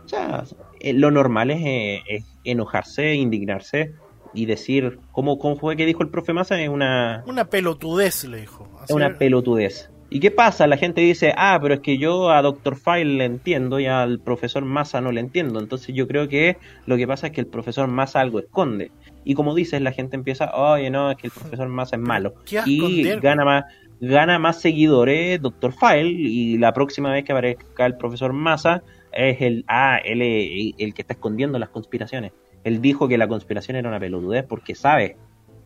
o sea, eh, lo normal es, eh, es enojarse, indignarse y decir, ¿cómo, cómo fue que dijo el profe Massa? Es una, Una pelotudez, le dijo. es una era. pelotudez. ¿Y qué pasa? La gente dice, ah, pero es que yo a Dr. File le entiendo y al profesor Massa no le entiendo. Entonces yo creo que lo que pasa es que el profesor Massa algo esconde. Y como dices, la gente empieza, oye, no, es que el profesor Massa es malo. ¿Qué va a Y gana más, gana más seguidores Dr. File y la próxima vez que aparezca el profesor Massa es el, ah, él es el que está escondiendo las conspiraciones. Él dijo que la conspiración era una pelotudez porque sabe.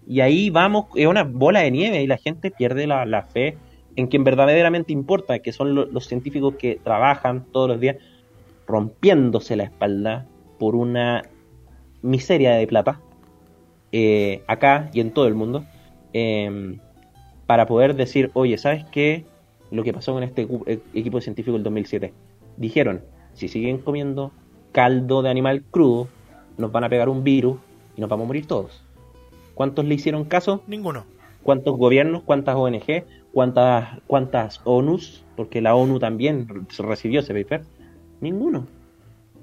Y ahí vamos, es una bola de nieve y la gente pierde la, la fe en quien verdaderamente importa, que son lo- los científicos que trabajan todos los días rompiéndose la espalda por una miseria de plata, eh, acá y en todo el mundo, eh, para poder decir, oye, ¿sabes qué? Lo que pasó con este ecu- e- equipo científico del 2007. Dijeron, si siguen comiendo caldo de animal crudo, nos van a pegar un virus y nos vamos a morir todos. ¿Cuántos le hicieron caso? Ninguno. cuántos gobiernos, cuántas ONG, cuántas, cuántas ONUs, porque la ONU también recibió ese paper. Ninguno.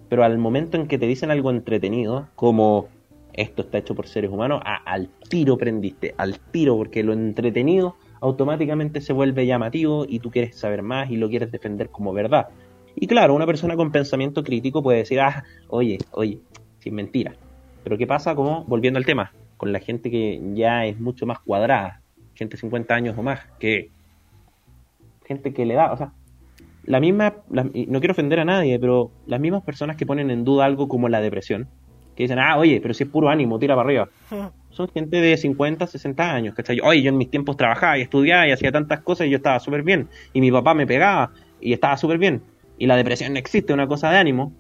Pero al momento en que te dicen algo entretenido, como esto está hecho por seres humanos, al tiro prendiste, al tiro, porque lo entretenido automáticamente se vuelve llamativo y tú quieres saber más y lo quieres defender como verdad. Y claro, una persona con pensamiento crítico puede decir, ah, oye, oye, sin mentira. Pero ¿qué pasa como, volviendo al tema, con la gente que ya es mucho más cuadrada, gente de 50 años o más, que gente que le da, o sea, la misma, no quiero ofender a nadie, pero las mismas personas que ponen en duda algo como la depresión, que dicen, ah, oye, pero si es puro ánimo, tira para arriba. Son gente de 50, 60 años, ¿cachai? Oye, yo en mis tiempos trabajaba y estudiaba y hacía tantas cosas y yo estaba súper bien. Y mi papá me pegaba y estaba súper bien. Y la depresión no existe, una cosa de ánimo.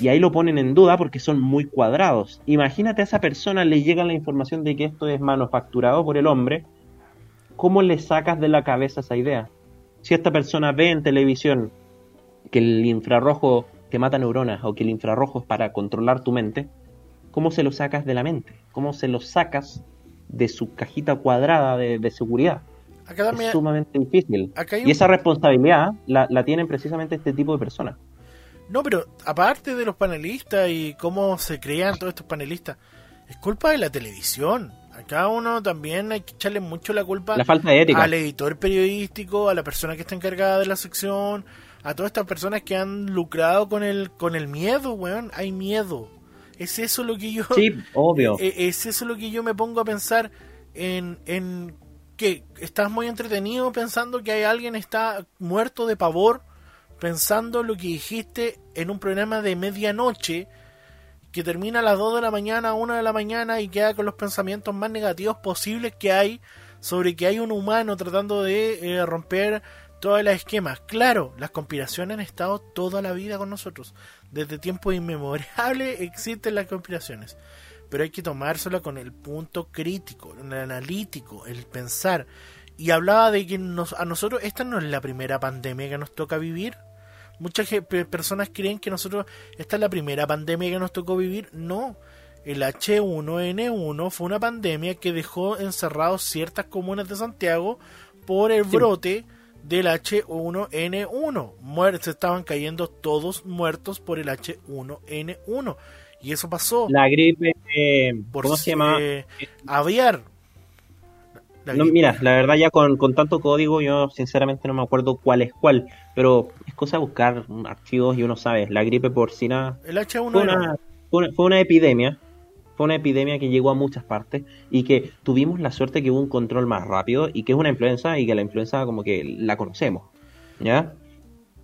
Y ahí lo ponen en duda porque son muy cuadrados. Imagínate a esa persona le llega la información de que esto es manufacturado por el hombre. ¿Cómo le sacas de la cabeza esa idea? Si esta persona ve en televisión que el infrarrojo te mata neuronas o que el infrarrojo es para controlar tu mente, ¿cómo se lo sacas de la mente? ¿Cómo se lo sacas de su cajita cuadrada de, de seguridad? Acá también- es sumamente difícil. Acá Y esa responsabilidad la, la tienen precisamente este tipo de personas. No, pero aparte de los panelistas y cómo se crean todos estos panelistas, es culpa de la televisión. Acá uno también hay que echarle mucho la culpa La falta de ética. al editor periodístico, a la persona que está encargada de la sección, a todas estas personas que han lucrado con el con el miedo, weón. Hay miedo. Es eso lo que yo Sí, obvio. Eh, es eso lo que yo me pongo a pensar en, en que estás muy entretenido pensando que hay alguien está muerto de pavor pensando lo que dijiste en un programa de medianoche que termina a las 2 de la mañana, 1 de la mañana y queda con los pensamientos más negativos posibles que hay sobre que hay un humano tratando de eh, romper todos los esquemas. Claro, las conspiraciones han estado toda la vida con nosotros. Desde tiempos inmemorables existen las conspiraciones. Pero hay que tomárselo con el punto crítico, el analítico, el pensar. Y hablaba de que nos, a nosotros esta no es la primera pandemia que nos toca vivir. Muchas personas creen que nosotros esta es la primera pandemia que nos tocó vivir. No, el H1N1 fue una pandemia que dejó encerrados ciertas comunas de Santiago por el brote del H1N1. Muer- se estaban cayendo todos muertos por el H1N1. Y eso pasó La gripe, eh, por ¿cómo se llama? eh, aviar. La No, mira, la verdad ya con, con tanto código yo sinceramente no me acuerdo cuál es cuál, pero es cosa de buscar archivos y uno sabe, la gripe porcina El H1N1. fue una, fue una, fue una epidemia, fue una epidemia que llegó a muchas partes y que tuvimos la suerte que hubo un control más rápido y que es una influenza y que la influenza como que la conocemos, ¿ya?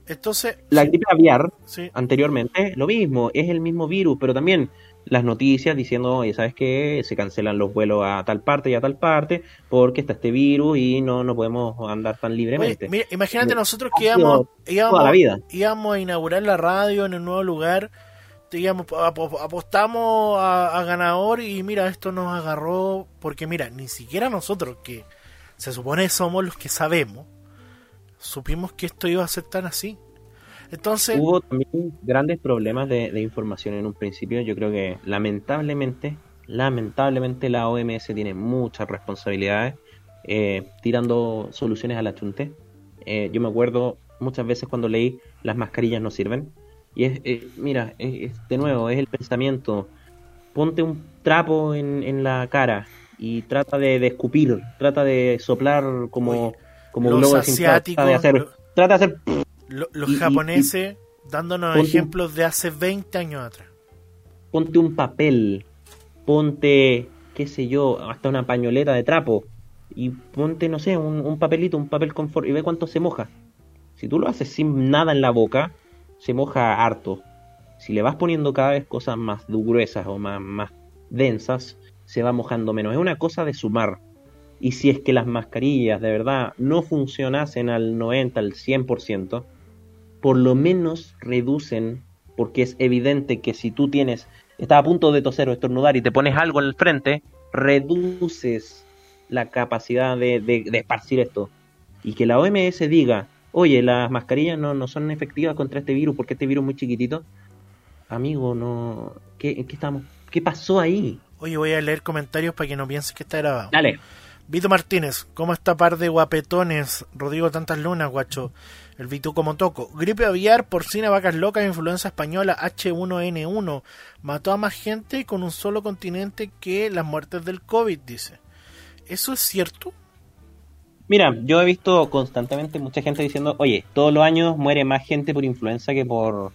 Entonces, La gripe aviar sí. anteriormente, lo mismo, es el mismo virus, pero también las noticias diciendo, oye, ¿sabes qué? Se cancelan los vuelos a tal parte y a tal parte porque está este virus y no, no podemos andar tan Oye, libremente. mira, imagínate nosotros que íbamos, íbamos, toda la vida. íbamos a inaugurar la radio en el nuevo lugar, digamos, apo- apostamos a, ganador y mira, esto nos agarró, porque mira, ni siquiera nosotros que se supone somos los que sabemos, supimos que esto iba a ser tan así. Entonces... Hubo también grandes problemas de, de información en un principio. Yo creo que lamentablemente, lamentablemente la OMS tiene muchas responsabilidades eh, tirando soluciones a la chunte. Eh, yo me acuerdo muchas veces cuando leí las mascarillas no sirven. Y es, eh, mira, es, de nuevo, es el pensamiento. Ponte un trapo en, en la cara y trata de, de escupir, trata de soplar como, como los globo trata de hacer, asiáticos, trata de hacer Lo- los Y- y- japoneses dándonos ejemplos de hace 20 años atrás. ponte un papel, ponte, qué sé yo, hasta una pañoleta de trapo y ponte, no sé, un, un papelito, un papel confort y ve cuánto se moja. Si tú lo haces sin nada en la boca, se moja harto. Si le vas poniendo cada vez cosas más gruesas o más, más densas, se va mojando menos. Es una cosa de sumar. Y si es que las mascarillas de verdad no funcionasen al 90, al 100%, por lo menos reducen, porque es evidente que si tú tienes, estás a punto de toser o estornudar y te pones algo en el frente, reduces la capacidad de, de- de esparcir esto. Y que la OMS diga, oye, las mascarillas no, no son efectivas contra este virus porque este virus es muy chiquitito. Amigo, no... ¿Qué, en qué estamos? ¿Qué pasó ahí? Oye, voy a leer comentarios para que no pienses que está grabado. Dale. Vito Martínez, ¿cómo está par de guapetones? Rodrigo Tantas Lunas, guacho. El Vito como toco. Gripe aviar, porcina, vacas locas, influenza española, H1N1. Mató a más gente con un solo continente que las muertes del COVID, dice. ¿Eso es cierto? Mira, yo he visto constantemente mucha gente diciendo, oye, todos los años muere más gente por influenza que por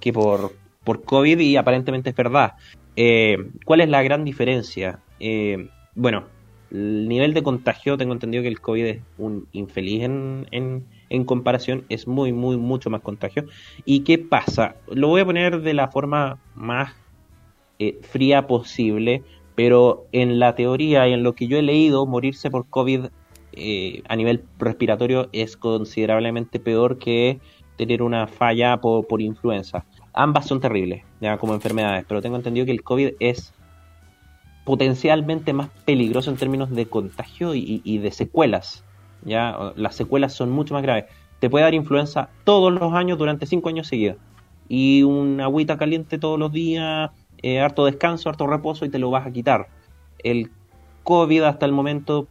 que por, por COVID y aparentemente es verdad. Eh, ¿Cuál es la gran diferencia? Eh, bueno, el nivel de contagio, tengo entendido que el COVID es un infeliz en, en, en comparación, es muy, muy, mucho más contagio. ¿Y qué pasa? Lo voy a poner de la forma más eh, fría posible, pero en la teoría y en lo que yo he leído, morirse por COVID eh, a nivel respiratorio es considerablemente peor que tener una falla por, por influenza. Ambas son terribles, ya como enfermedades, pero tengo entendido que el COVID es potencialmente más peligroso en términos de contagio y, de secuelas. Ya las secuelas son mucho más graves. Te puede dar influenza todos los años durante cinco años seguidos. Y una agüita caliente todos los días, eh, harto descanso, harto reposo y te lo vas a quitar. El COVID hasta el momento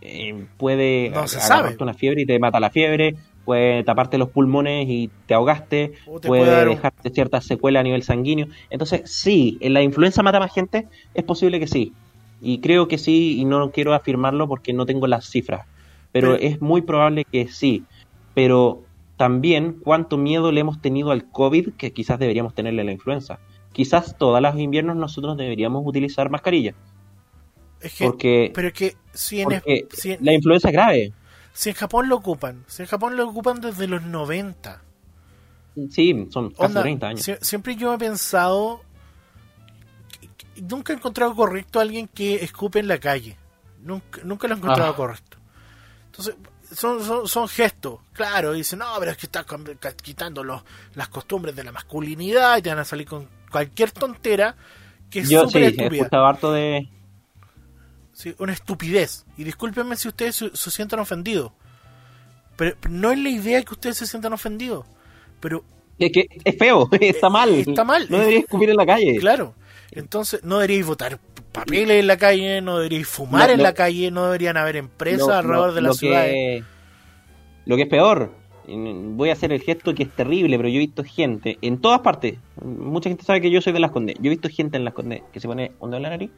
eh, puede No se agarrarte sabe. una fiebre y te mata la fiebre, puede taparte los pulmones y te ahogaste, te puede, puede un- dejarte ciertas secuelas a nivel sanguíneo. Entonces, sí, ¿en la influenza mata más gente? Es posible que sí. Y creo que sí, y no quiero afirmarlo porque no tengo las cifras. Pero Pero- es muy probable que sí. Pero también cuánto miedo le hemos tenido al COVID que quizás deberíamos tenerle a la influenza. Quizás todos los inviernos nosotros deberíamos utilizar mascarilla. Es que, Porque, pero es que si en, porque si en- la influenza es grave. si en Japón lo ocupan, si en Japón lo ocupan desde los 90. Sí, son casi Onda, 30 años. sie- siempre yo he pensado. nunca he encontrado correcto a alguien que escupe en la calle. Nunca, nunca lo he encontrado Ah. correcto. Entonces, son, son, son gestos. Claro, dicen, no, pero es que estás quitando los, las costumbres de la masculinidad y te van a salir con cualquier tontera que es Yo sí, he escuchado harto de... Sí, una estupidez. Y discúlpenme si ustedes se, se sientan ofendidos. Pero no es la idea que ustedes se sientan ofendidos. Pero Es que es feo, está mal. Eh, está mal. No deberías escupir en la calle. Claro. Entonces, no deberíais votar papeles en la calle, no deberíais fumar en lo- la calle, no deberían haber empresas Lo- alrededor lo- de la ciudad. que- lo que es peor, voy a hacer el gesto que es terrible, pero yo he visto gente en todas partes. Mucha gente sabe que yo soy de las Condes. Yo he visto gente en las Condes que se pone un dedo en la nariz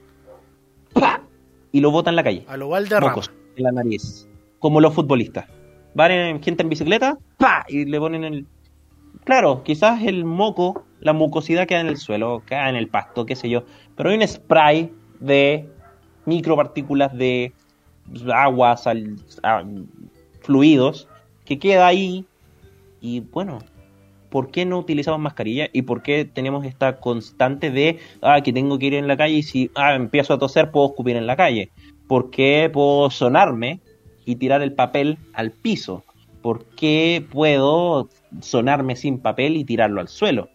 ¡pa! Y lo bota en la calle. A lo Valderrama. Mocos en la nariz. Como los futbolistas. Van en, gente en bicicleta ¡pa! y le ponen el. Claro, quizás el moco, la mucosidad queda en el suelo, queda en el pasto, qué sé yo. Pero hay un spray de micropartículas de agua, sal- a- fluidos, que queda ahí. Y bueno, ¿por qué no utilizamos mascarilla? ¿Y por qué tenemos esta constante de, ah, que tengo que ir en la calle y si ah, empiezo a toser puedo escupir en la calle? ¿Por qué puedo sonarme y tirar el papel al piso? ¿Por qué puedo sonarme sin papel y tirarlo al suelo?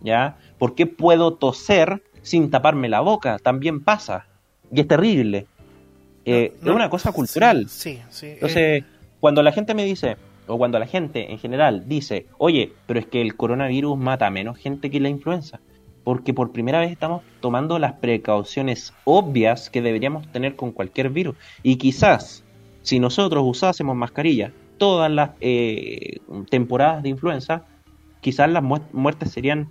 ¿Ya? ¿Por qué puedo toser sin taparme la boca? También pasa. Y es terrible. Eh, No, es una cosa cultural. Sí, sí. eh, Entonces, cuando la gente me dice, o cuando la gente en general dice, oye, pero es que el coronavirus mata a menos gente que la influenza, porque por primera vez estamos tomando las precauciones obvias que deberíamos tener con cualquier virus. Y quizás, si nosotros usásemos mascarilla todas las eh, temporadas de influenza, quizás las muertes serían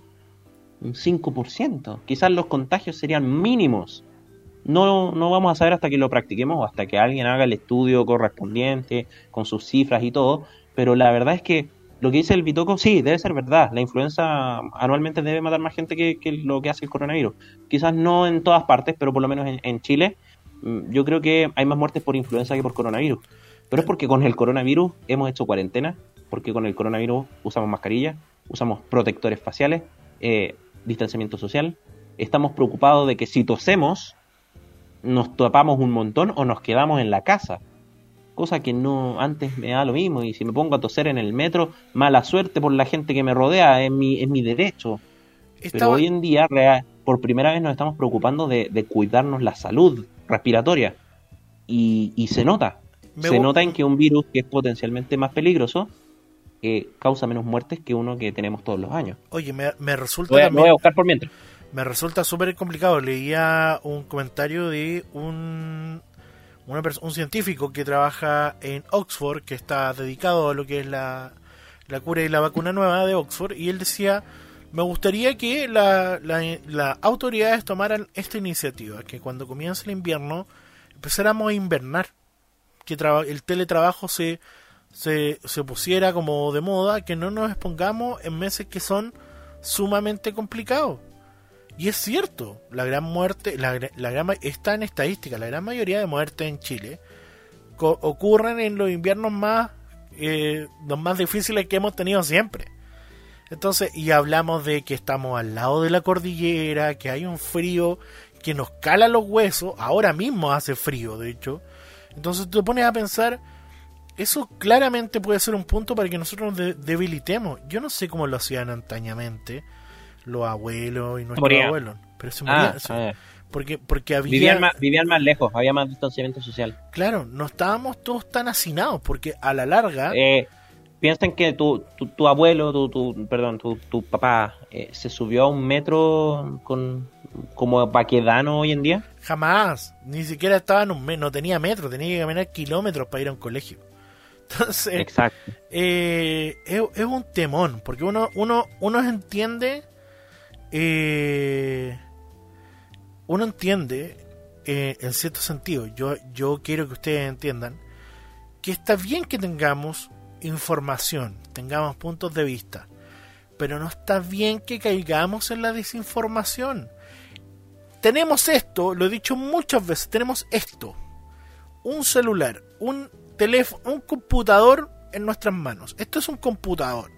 un 5%, quizás los contagios serían mínimos. No, no vamos a saber hasta que lo practiquemos o hasta que alguien haga el estudio correspondiente con sus cifras y todo, pero la verdad es que lo que dice el Bitoco, sí, debe ser verdad. La influenza anualmente debe matar más gente que, lo que hace el coronavirus. Quizás no en todas partes, pero por lo menos en, Chile, mm, yo creo que hay más muertes por influenza que por coronavirus. Pero es porque con el coronavirus hemos hecho cuarentena, porque con el coronavirus usamos mascarilla, usamos protectores faciales, eh, distanciamiento social. Estamos preocupados de que si tosemos, nos tapamos un montón o nos quedamos en la casa cosa que no antes me da lo mismo y si me pongo a toser en el metro, mala suerte por la gente que me rodea, es mi, es mi derecho. Pero hoy en día, por primera vez nos estamos preocupando de, cuidarnos la salud respiratoria y, y se nota. se nota en que un virus que es potencialmente más peligroso eh, causa menos muertes que uno que tenemos todos los años. Oye, me, me resulta... Voy voy a buscar por mientras. Me resulta súper complicado. Leía un comentario de un un científico que trabaja en Oxford, que está dedicado a lo que es la, la cura y la vacuna nueva de Oxford, y él decía, me gustaría que las la, autoridades tomaran esta iniciativa, que cuando comience el invierno empezáramos a invernar, que el teletrabajo se, se, se pusiera como de moda, que no nos expongamos en meses que son sumamente complicados. Y es cierto, la gran muerte, la, la gran, está en estadística, la gran mayoría de muertes en Chile ocurren en los inviernos más, eh, los más difíciles que hemos tenido siempre. Entonces, y hablamos de que estamos al lado de la cordillera, que hay un frío que nos cala los huesos, ahora mismo hace frío, de hecho. Entonces te pones a pensar, eso claramente puede ser un punto para que nosotros nos debilitemos. Yo no sé cómo lo hacían antañamente los abuelos y nuestros abuelos. Pero se ah, morían. porque, porque había... Vivían más, vivían más lejos, había más distanciamiento social. Claro, no estábamos todos tan hacinados, porque a la larga... Eh, piensen que tu, tu, abuelo, tu, tu, perdón, tu, tu papá eh, se subió a un metro con como paquedano hoy en día. Jamás, ni siquiera estaba en un metro, no tenía metro, tenía que caminar kilómetros para ir a un colegio. Entonces, Exacto. Eh, es, es, un temón, porque uno, uno, uno entiende eh, uno entiende, eh, en cierto sentido, yo, yo quiero que ustedes entiendan, que está bien que tengamos información, tengamos puntos de vista, pero no está bien que caigamos en la desinformación. Tenemos esto, lo he dicho muchas veces, tenemos esto, un celular, un teléfono, un computador en nuestras manos. Esto es un computador.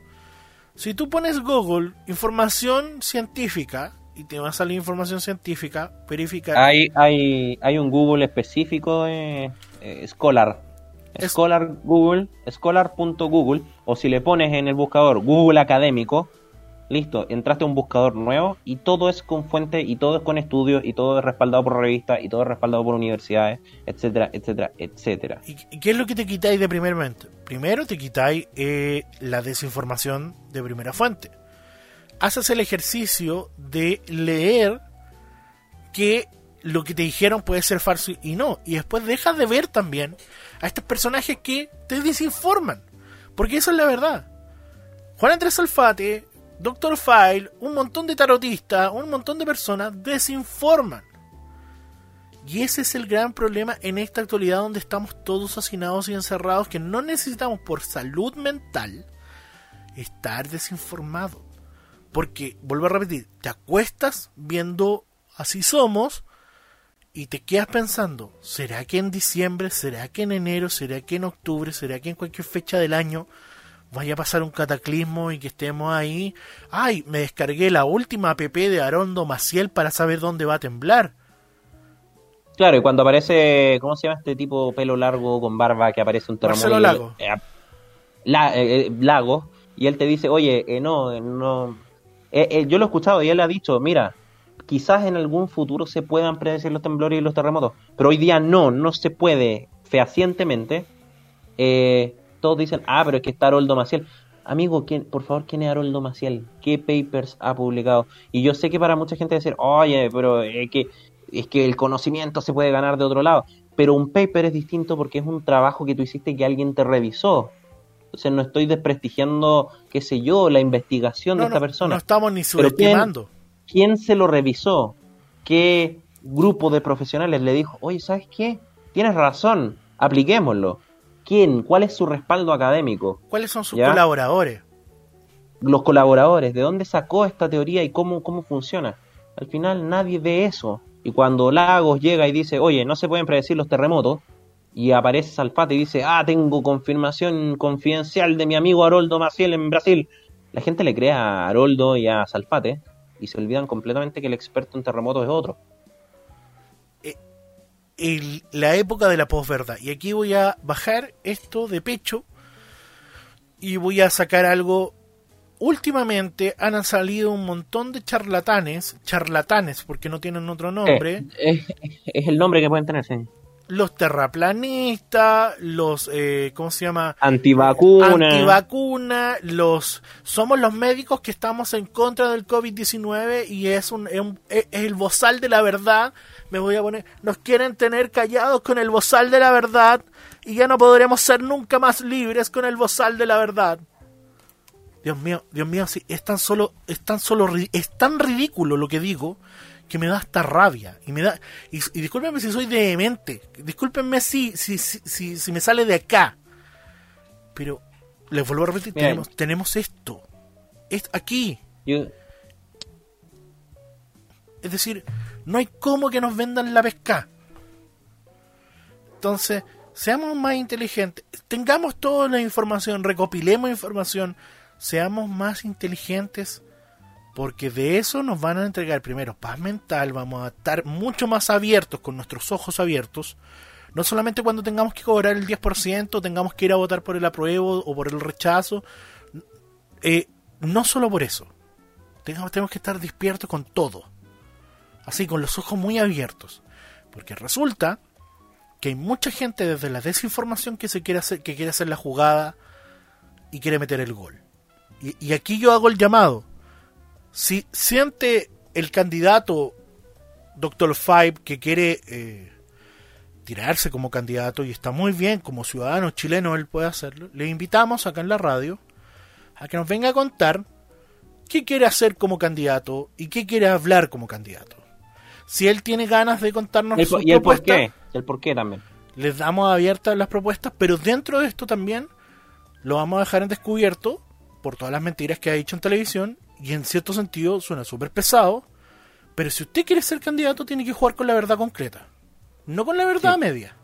Si tú pones Google información científica y te va a salir información científica, verificar. Hay, hay, hay un Google específico de eh, Scholar. Scholar Google, scholar.google, o si le pones en el buscador Google Académico, listo, entraste a un buscador nuevo y todo es con fuente y todo es con estudios y todo es respaldado por revistas y todo es respaldado por universidades, etcétera, etcétera, etcétera. ¿Y qué es lo que te quitáis de primer momento? Primero te quitáis eh, la desinformación de primera fuente. Haces el ejercicio de leer que lo que te dijeron puede ser falso y no. Y después dejas de ver también a estos personajes que te desinforman. Porque eso es la verdad. Juan Andrés Alfate Doctor File, un montón de tarotistas, un montón de personas desinforman. Y ese es el gran problema en esta actualidad donde estamos todos hacinados y encerrados, que no necesitamos por salud mental estar desinformado. Porque, vuelvo a repetir, te acuestas viendo así somos y te quedas pensando, ¿será que en diciembre, será que en enero, será que en octubre, será que en cualquier fecha del año vaya a pasar un cataclismo y que estemos ahí. Ay, me descargué la última app de Arondo Maciel para saber dónde va a temblar. Claro, y cuando aparece, ¿cómo se llama este tipo pelo largo con barba que aparece un terremoto? Lago. Eh, la, eh, eh, Lago, y él te dice, oye, no, no. yo lo he escuchado y él ha dicho, mira, quizás en algún futuro se puedan predecir los temblores y los terremotos, pero hoy día no, no se puede fehacientemente. Eh, todos dicen, ah, pero es que está Haroldo Maciel. Amigo, ¿quién, por favor, ¿quién es Haroldo Maciel? ¿Qué papers ha publicado? Y yo sé que para mucha gente decir, oye, pero es que, es que el conocimiento se puede ganar de otro lado. Pero un paper es distinto porque es un trabajo que tú hiciste que alguien te revisó. Entonces no estoy desprestigiando, qué sé yo, la investigación No, de esta no, persona. no estamos ni Pero ¿quién- subestimando. ¿Quién se lo revisó? ¿Qué grupo de profesionales le dijo, oye, ¿sabes qué? Tienes razón, apliquémoslo. ¿Quién? ¿Cuál es su respaldo académico? ¿Cuáles son sus ¿Ya? colaboradores? Los colaboradores, ¿de dónde sacó esta teoría y cómo, cómo funciona? Al final nadie ve eso. Y cuando Lagos llega y dice, oye, no se pueden predecir los terremotos, y aparece Salfate y dice, ah, tengo confirmación confidencial de mi amigo Haroldo Maciel en Brasil. La gente le cree a Haroldo y a Salfate y se olvidan completamente que el experto en terremotos es otro. El- la época de la posverdad. Y aquí voy a bajar esto de pecho y voy a sacar algo. Últimamente han salido un montón de charlatanes, charlatanes porque no tienen otro nombre, Eh, es, es el nombre que pueden tener, sí. Los terraplanistas, los, eh, ¿cómo se llama? Antivacuna. Antivacuna, los somos los médicos que estamos en contra del COVID-19 y es un, es un- es el bozal de la verdad. Me voy a poner, nos quieren tener callados con el bozal de la verdad y ya no podremos ser nunca más libres con el bozal de la verdad. Dios mío, Dios mío, sí, es tan solo, es tan solo, es tan ridículo lo que digo que me da hasta rabia. Y me da y, y discúlpenme si soy demente, discúlpenme si si, si, si, si me sale de acá, pero les vuelvo a repetir, Mira, tenemos, tenemos esto, es aquí, Yo, es decir, no hay cómo que nos vendan la pesca. Entonces, seamos más inteligentes, tengamos toda la información, recopilemos información, seamos más inteligentes, porque de eso nos van a entregar primero paz mental, vamos a estar mucho más abiertos, con nuestros ojos abiertos, no solamente cuando tengamos que cobrar el 10%, tengamos que ir a votar por el apruebo o por el rechazo, eh, no solo por eso, tenemos que estar despiertos con todo así con los ojos muy abiertos. Porque resulta que hay mucha gente desde la desinformación que se quiere hacer, que quiere hacer la jugada y quiere meter el gol. Y aquí yo hago el llamado. Si siente el candidato Dr. Five que quiere eh, tirarse como candidato y está muy bien como ciudadano chileno él puede hacerlo, le invitamos acá en la radio a que nos venga a contar qué quiere hacer como candidato y qué quiere hablar como candidato. Si él tiene ganas de contarnos el, sus y el por qué, el por qué también. les damos abiertas las propuestas, pero dentro de esto también lo vamos a dejar en descubierto por todas las mentiras que ha dicho en televisión y en cierto sentido suena súper pesado, pero si usted quiere ser candidato tiene que jugar con la verdad concreta, no con la verdad Sí. media.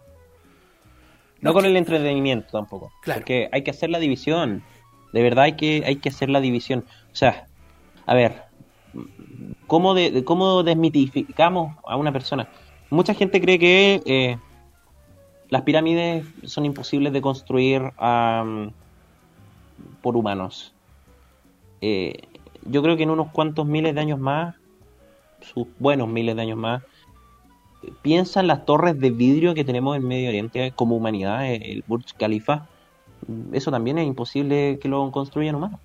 No con el entretenimiento tampoco. Claro. Porque hay que hacer la división. De verdad hay que, hay que hacer la división. O sea, a ver, ¿cómo, de, cómo desmitificamos a una persona? Mucha gente cree que eh, las pirámides son imposibles de construir por humanos. Eh, yo creo que en unos cuantos miles de años más, sus buenos miles de años más, piensa en las torres de vidrio que tenemos en Medio Oriente como humanidad, eh, el Burj Khalifa. Eso también es imposible que lo construyan humanos.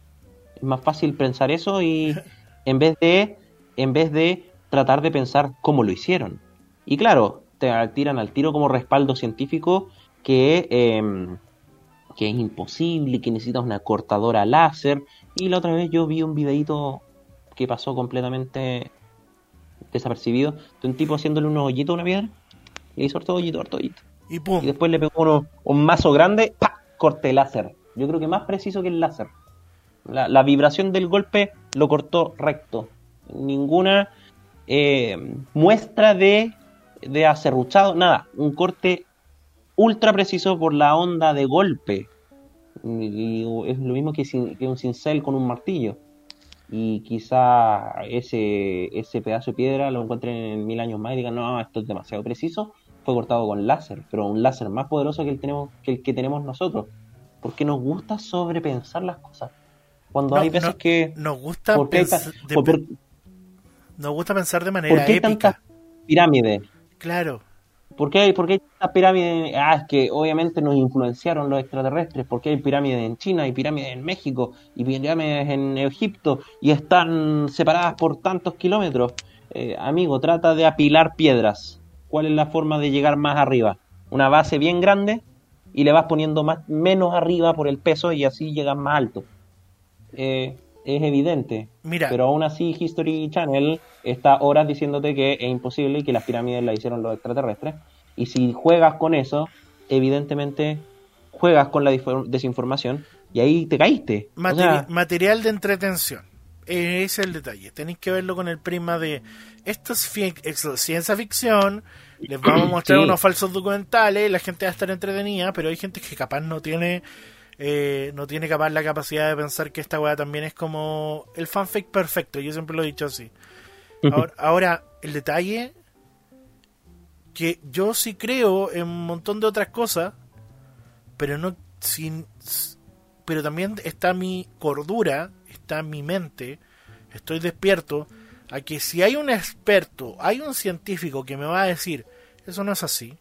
Es más fácil pensar eso y en vez de en vez de tratar de pensar cómo lo hicieron. Y claro, te tiran al tiro como respaldo científico que em, que es imposible, que necesitas una cortadora láser. Y la otra vez yo vi un videito que pasó completamente desapercibido de un tipo haciéndole unos hoyitos a una piedra. Y le hizo harto hoyito, harto hoyito. Y pum, Y después le pegó uno- un mazo grande, ¡pa! corte láser. Yo creo que más preciso que el láser. La, la vibración del golpe lo cortó recto. Ninguna eh, muestra de, de acerruchado, nada. Un corte ultra preciso por la onda de golpe. Y, es lo mismo que, sin- que un cincel con un martillo. Y quizá ese, ese pedazo de piedra lo encuentren en mil años más y digan, no, esto es demasiado preciso. Fue cortado con láser, pero un láser más poderoso que el, tenemos, que el que tenemos nosotros. Porque nos gusta sobrepensar las cosas. Cuando No, hay veces no, que... nos gusta ¿por qué hay pens- ta- de- por- por- nos gusta pensar de ¿Por manera qué épica. tantas pirámides? Claro. ¿Por qué hay, por qué hay tantas pirámides? Ah, es que obviamente nos influenciaron los extraterrestres. ¿Por qué hay pirámides en China y pirámides en México y pirámides en Egipto y están separadas por tantos kilómetros? Eh, amigo, trata de apilar piedras. ¿Cuál es la forma de llegar más arriba? Una base bien grande y le vas poniendo más, menos arriba por el peso y así llegas más alto. Eh, es evidente. Mira. Pero aún así History Channel está horas diciéndote que es imposible y que las pirámides las hicieron los extraterrestres. Y si juegas con eso, evidentemente juegas con la desinformación y ahí te caíste. Materi o sea, material de entretención. Ese es el detalle. Tenéis que verlo con el prisma de esto es, es ciencia ficción. Les vamos a mostrar sí. unos falsos documentales. La gente va a estar entretenida, pero hay gente que capaz no tiene eh, no tiene capaz la capacidad de pensar que esta weá también es como el fanfic perfecto. Yo siempre lo he dicho así. Ahora, el detalle que yo sí creo en un montón de otras cosas, pero no sin pero también está mi cordura, está mi mente, estoy despierto a que si hay un experto, hay un científico que me va a decir, eso no es así,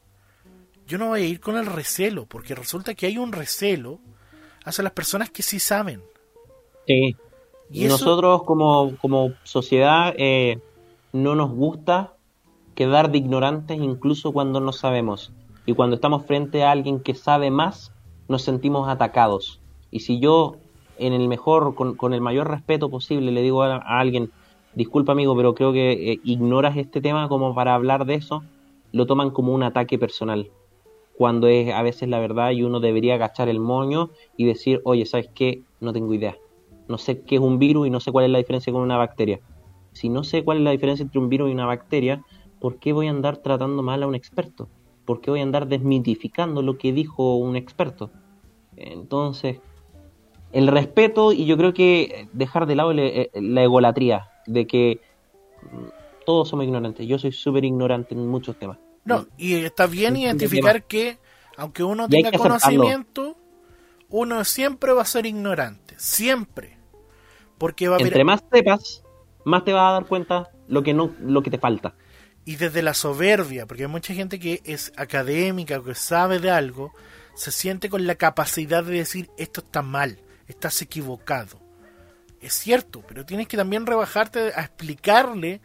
yo no voy a ir con el recelo, porque resulta que hay un recelo hacia las personas que sí saben. Sí. Y nosotros como, como sociedad eh, no nos gusta quedar de ignorantes incluso cuando no sabemos. Y cuando estamos frente a alguien que sabe más, nos sentimos atacados. Y si yo, en el mejor, con, con el mayor respeto posible, le digo a, a alguien, disculpa amigo, pero creo que eh, ignoras este tema como para hablar de eso, lo toman como un ataque personal cuando es a veces la verdad y uno debería agachar el moño y decir, oye, ¿sabes qué? No tengo idea. No sé qué es un virus y no sé cuál es la diferencia con una bacteria. Si no sé cuál es la diferencia entre un virus y una bacteria, ¿por qué voy a andar tratando mal a un experto? ¿Por qué voy a andar desmitificando lo que dijo un experto? Entonces, el respeto y yo creo que dejar de lado la egolatría, de que todos somos ignorantes. Yo soy súper ignorante en muchos temas. No, y está bien identificar que, aunque uno tenga conocimiento, uno siempre va a ser ignorante. Siempre. Porque va a. Entre más sepas, más te vas a dar cuenta lo que, no, lo que te falta. Y desde la soberbia, porque hay mucha gente que es académica, que sabe de algo, se siente con la capacidad de decir esto está mal, estás equivocado. Es cierto, pero tienes que también rebajarte a explicarle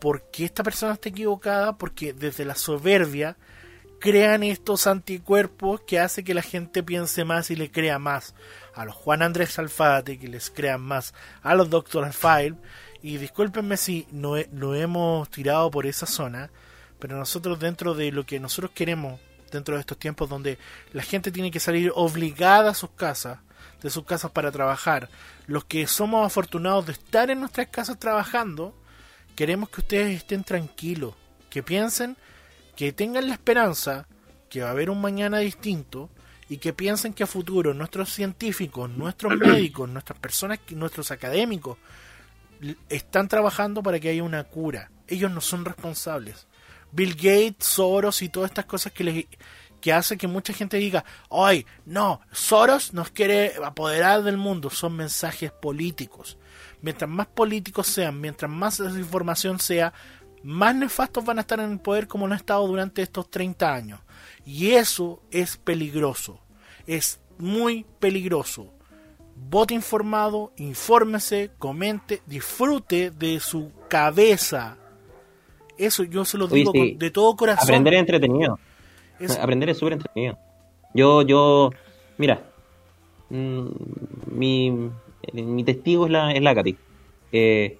por qué esta persona está equivocada, porque desde la soberbia crean estos anticuerpos que hace que la gente piense más y le crea más a los Juan Andrés Alfate, que les crean más a los Doctor File. Y discúlpenme si no, no hemos tirado por esa zona, pero nosotros dentro de lo que nosotros queremos, dentro de estos tiempos donde la gente tiene que salir obligada a sus casas, de sus casas para trabajar, los que somos afortunados de estar en nuestras casas trabajando, queremos que ustedes estén tranquilos, que piensen, que tengan la esperanza que va a haber un mañana distinto y que piensen que a futuro nuestros científicos, nuestros médicos, nuestras personas, nuestros académicos están trabajando para que haya una cura. Ellos no son responsables. Bill Gates, Soros y todas estas cosas que les que hace que mucha gente diga, "Ay, no, Soros nos quiere apoderar del mundo", son mensajes políticos mientras más políticos sean, mientras más desinformación sea, más nefastos van a estar en el poder como lo han estado durante estos 30 años. Y eso es peligroso. Es muy peligroso. Vote informado, infórmese, comente, disfrute de su cabeza. Eso yo se lo digo sí. de todo corazón. Aprender es entretenido. Es- Aprender es súper entretenido. Yo, yo, mira, mm, mi, mi testigo es la, es la Katy. Eh,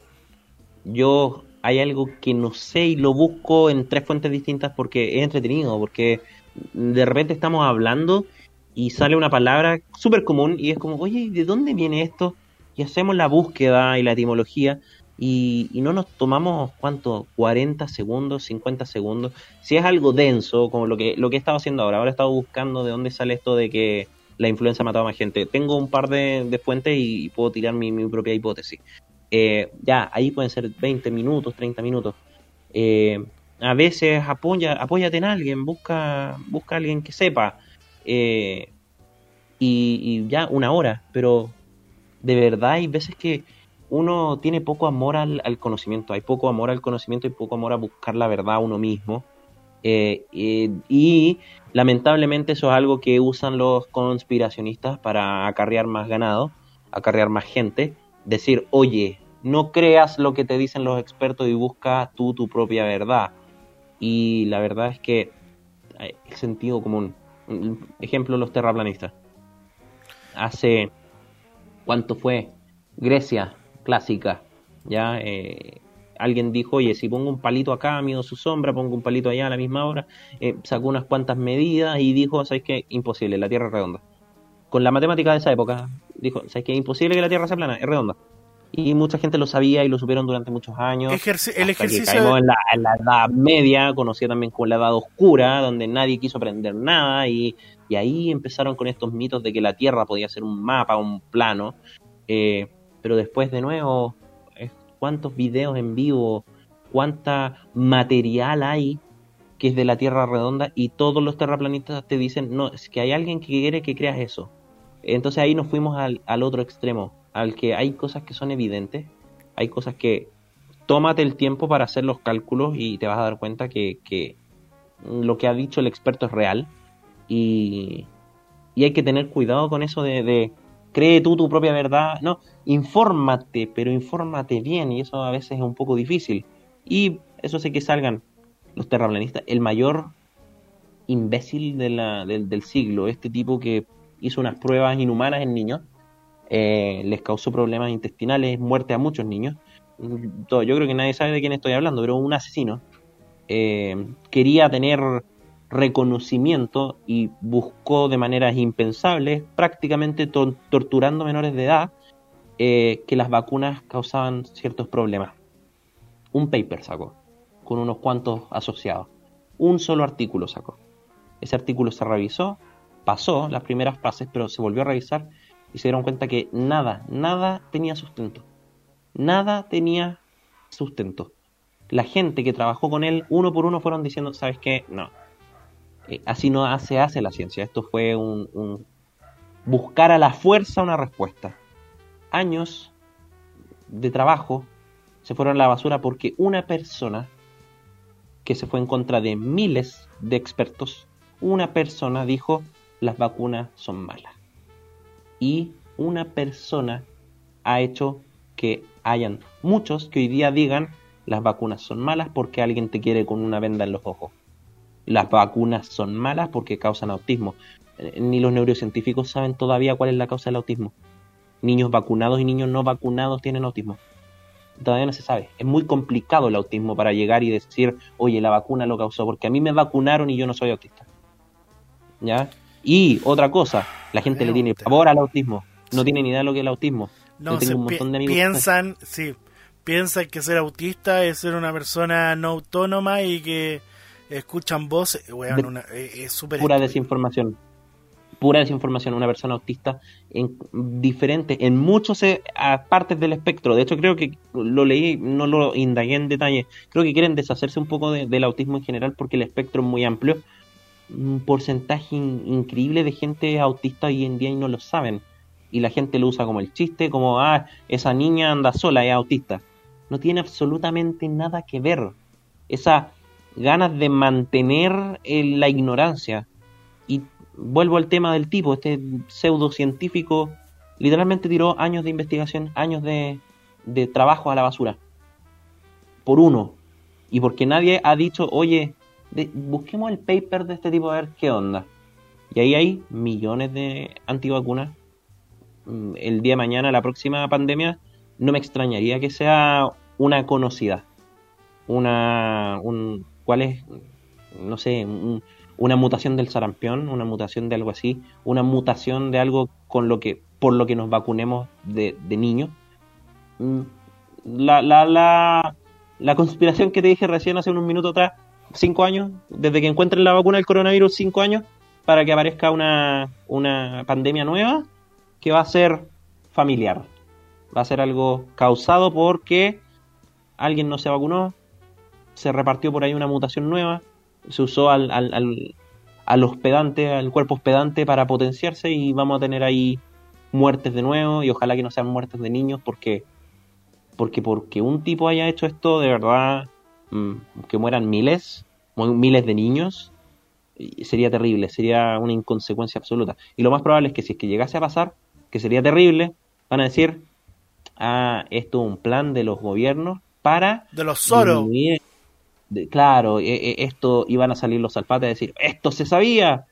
yo hay algo que no sé y lo busco en tres fuentes distintas porque es entretenido, porque de repente estamos hablando y sale una palabra súper común y es como, oye, ¿de dónde viene esto? Y hacemos la búsqueda y la etimología y, no nos tomamos, ¿cuánto? 40 segundos, 50 segundos. Si es algo denso, como lo que, lo que he estado haciendo ahora, ahora he estado buscando de dónde sale esto de que la influenza ha matado a más gente. Tengo un par de, de fuentes y puedo tirar mi, mi propia hipótesis. Eh, ya, ahí pueden ser 20 minutos, 30 minutos. Eh, a veces apoya, apóyate en alguien, busca, busca a alguien que sepa. Eh, y, ya, una hora, pero de verdad hay veces que uno tiene poco amor al, conocimiento, hay poco amor al conocimiento y poco amor a buscar la verdad a uno mismo. Eh, y lamentablemente eso es algo que usan los conspiracionistas para acarrear más ganado, acarrear más gente. Decir, oye, no creas lo que te dicen los expertos y busca tú tu propia verdad. Y la verdad es que el sentido común. Ejemplo, los terraplanistas. Hace, ¿cuánto fue? Grecia, clásica. Ya, eh, alguien dijo, oye, si pongo un palito acá, mido su sombra, pongo un palito allá a la misma hora, eh, sacó unas cuantas medidas y dijo, ¿sabes qué? Imposible, la Tierra es redonda. Con la matemática de esa época, dijo, ¿sabes qué? Imposible que la Tierra sea plana, es redonda. Y mucha gente lo sabía y lo supieron durante muchos años. el ejercicio. Que en, la, en, la, Edad Media, conocida también como la Edad Oscura, donde nadie quiso aprender nada. Y, y ahí empezaron con estos mitos de que la Tierra podía ser un mapa, un plano. Eh, pero después, de nuevo, cuántos videos en vivo, cuánta material hay que es de la Tierra redonda y todos los terraplanistas te dicen, no, es que hay alguien que quiere que creas eso. Entonces ahí nos fuimos al, al otro extremo, al que hay cosas que son evidentes, hay cosas que tómate el tiempo para hacer los cálculos y te vas a dar cuenta que, que lo que ha dicho el experto es real y, y hay que tener cuidado con eso de, de cree tú tu propia verdad, no, infórmate, pero infórmate bien y eso a veces es un poco difícil. Y eso sé que salgan los terraplanistas, el mayor imbécil de la, del, del, siglo, este tipo que hizo unas pruebas inhumanas en niños, eh, les causó problemas intestinales, muerte a muchos niños. Todo, yo creo que nadie sabe de quién estoy hablando, pero un asesino eh, quería tener reconocimiento y buscó de maneras impensables, prácticamente to torturando menores de edad, eh, que las vacunas causaban ciertos problemas. Un paper sacó, con unos cuantos asociados. Un solo artículo sacó. Ese artículo se revisó, pasó las primeras fases, pero se volvió a revisar y se dieron cuenta que nada, nada tenía sustento. Nada tenía sustento. La gente que trabajó con él, uno por uno, fueron diciendo, ¿sabes qué? No, eh, así no se hace la ciencia. Esto fue un, buscar a la fuerza una respuesta. Años de trabajo se fueron a la basura porque una persona que se fue en contra de miles de expertos, una persona dijo las vacunas son malas. Y una persona ha hecho que hayan muchos que hoy día digan las vacunas son malas porque alguien te quiere con una venda en los ojos las vacunas son malas porque causan autismo. Eh, ni los neurocientíficos saben todavía cuál es la causa del autismo. Niños vacunados y niños no vacunados tienen autismo. Todavía no se sabe. Es muy complicado el autismo para llegar y decir, oye, la vacuna lo causó, porque a mí me vacunaron y yo no soy autista. ¿Ya? Y otra cosa, la gente le tiene favor al autismo. No tiene ni idea de lo que es el autismo. No, tengo un montón de amigos piensan, sí, piensan que ser autista es ser una persona no autónoma y que escuchan voces, eh, es súper... Pura desinformación. Pura desinformación. Una persona autista en, diferente en muchas eh, partes del espectro. De hecho, creo que lo leí, no lo indagué en detalle. Creo que quieren deshacerse un poco del autismo en general porque el espectro es muy amplio. Un porcentaje increíble de gente autista hoy en día y no lo saben. Y la gente lo usa como el chiste, como, ah, esa niña anda sola, es autista. No tiene absolutamente nada que ver. Esa ganas de mantener eh, la ignorancia. Y vuelvo al tema del tipo, este pseudocientífico literalmente tiró años de investigación, años de, de trabajo a la basura. Por uno. Y porque nadie ha dicho, oye, busquemos el paper de este tipo a ver qué onda. Y ahí hay millones de antivacunas. Mm, el día de mañana, la próxima pandemia, no me extrañaría que sea una conocida. Una, un, cuál es, no sé, una mutación del sarampión, una mutación de algo así, una mutación de algo con lo que, por lo que nos vacunemos de, de niños. Mm, la, la, la, la conspiración que te dije recién hace unos minutos atrás, cinco años, desde que encuentren la vacuna del coronavirus, cinco años, para que aparezca una, una pandemia nueva que va a ser familiar. Va a ser algo causado porque alguien no se vacunó, se repartió por ahí una mutación nueva, se usó al, al, al, hospedante, al cuerpo hospedante para potenciarse y vamos a tener ahí muertes de nuevo y ojalá que no sean muertes de niños porque porque porque un tipo haya hecho esto de verdad que mueran miles miles de niños, sería terrible, sería una inconsecuencia absoluta. Y lo más probable es que si es que llegase a pasar, que sería terrible, van a decir, ah, esto es un plan de los gobiernos para... De los Soros. claro, e, e, esto iban a salir los alfates a decir, esto se sabía.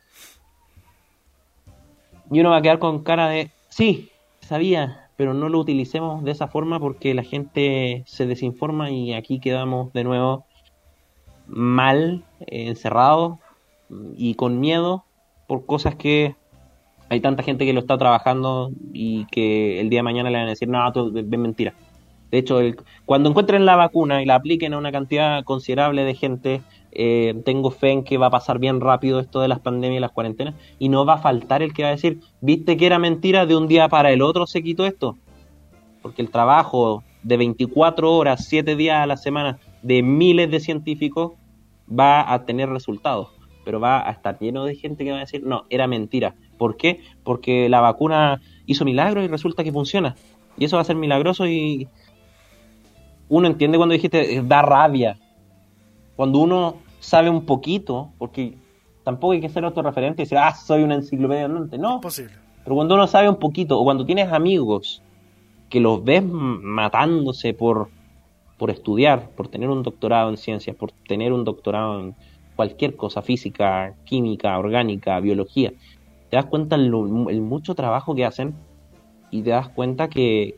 Y uno va a quedar con cara de, sí, sabía, pero no lo utilicemos de esa forma porque la gente se desinforma y aquí quedamos de nuevo mal, encerrados y con miedo por cosas que hay tanta gente que lo está trabajando y que el día de mañana le van a decir, no, todo es mentira. De hecho, cuando encuentren la vacuna y la apliquen a una cantidad considerable de gente, eh, tengo fe en que va a pasar bien rápido esto de las pandemias y las cuarentenas y no va a faltar el que va a decir, viste que era mentira, de un día para el otro se quitó esto. Porque el trabajo de 24 horas, 7 días a la semana de miles de científicos va a tener resultados, pero va a estar lleno de gente que va a decir, no, era mentira. ¿Por qué? Porque la vacuna hizo milagros y resulta que funciona. Y eso va a ser milagroso y uno entiende cuando dijiste, da rabia. Cuando uno sabe un poquito, porque tampoco hay que ser otro referente y decir, ah, soy una enciclopedia andante. No, posible. Pero cuando uno sabe un poquito, o cuando tienes amigos que los ves matándose por por estudiar, por tener un doctorado en ciencias, por tener un doctorado en cualquier cosa, física, química, orgánica, biología, te das cuenta el, mucho trabajo que hacen y te das cuenta que,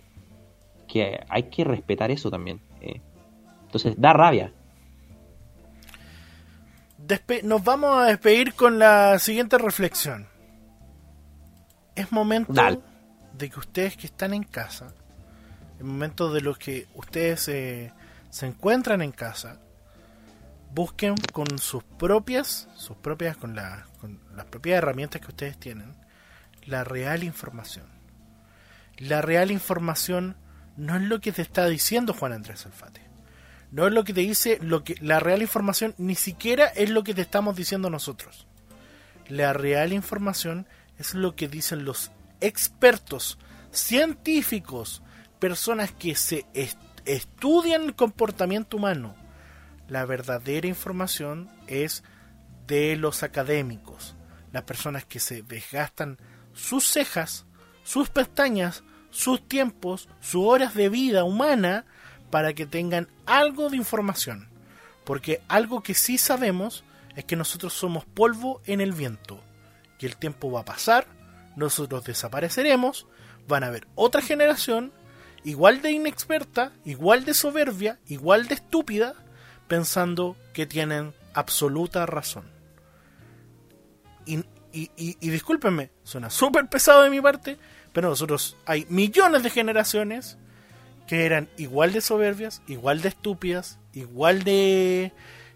que hay que respetar eso también. Eh. Entonces, da rabia. Nos vamos a despedir con la siguiente reflexión. Es momento de que ustedes que están en casa en momentos de los que ustedes eh, se encuentran en casa, busquen con sus propias, sus propias, con, con las propias herramientas que ustedes tienen, la real información. La real información no es lo que te está diciendo Juan Andrés Alfate. No es lo que te dice, lo que, la real información ni siquiera es lo que te estamos diciendo nosotros. La real información es lo que dicen los expertos científicos personas que se estudian el comportamiento humano. La verdadera información es de los académicos, las personas que se desgastan sus cejas, sus pestañas, sus tiempos, sus horas de vida humana para que tengan algo de información. Porque algo que sí sabemos es que nosotros somos polvo en el viento, que el tiempo va a pasar, nosotros desapareceremos, van a haber otra generación igual de inexperta, igual de soberbia, igual de estúpida, pensando que tienen absoluta razón. Y, y, discúlpenme, suena súper pesado de mi parte, pero nosotros hay millones de generaciones que eran igual de soberbias, igual de estúpidas, igual de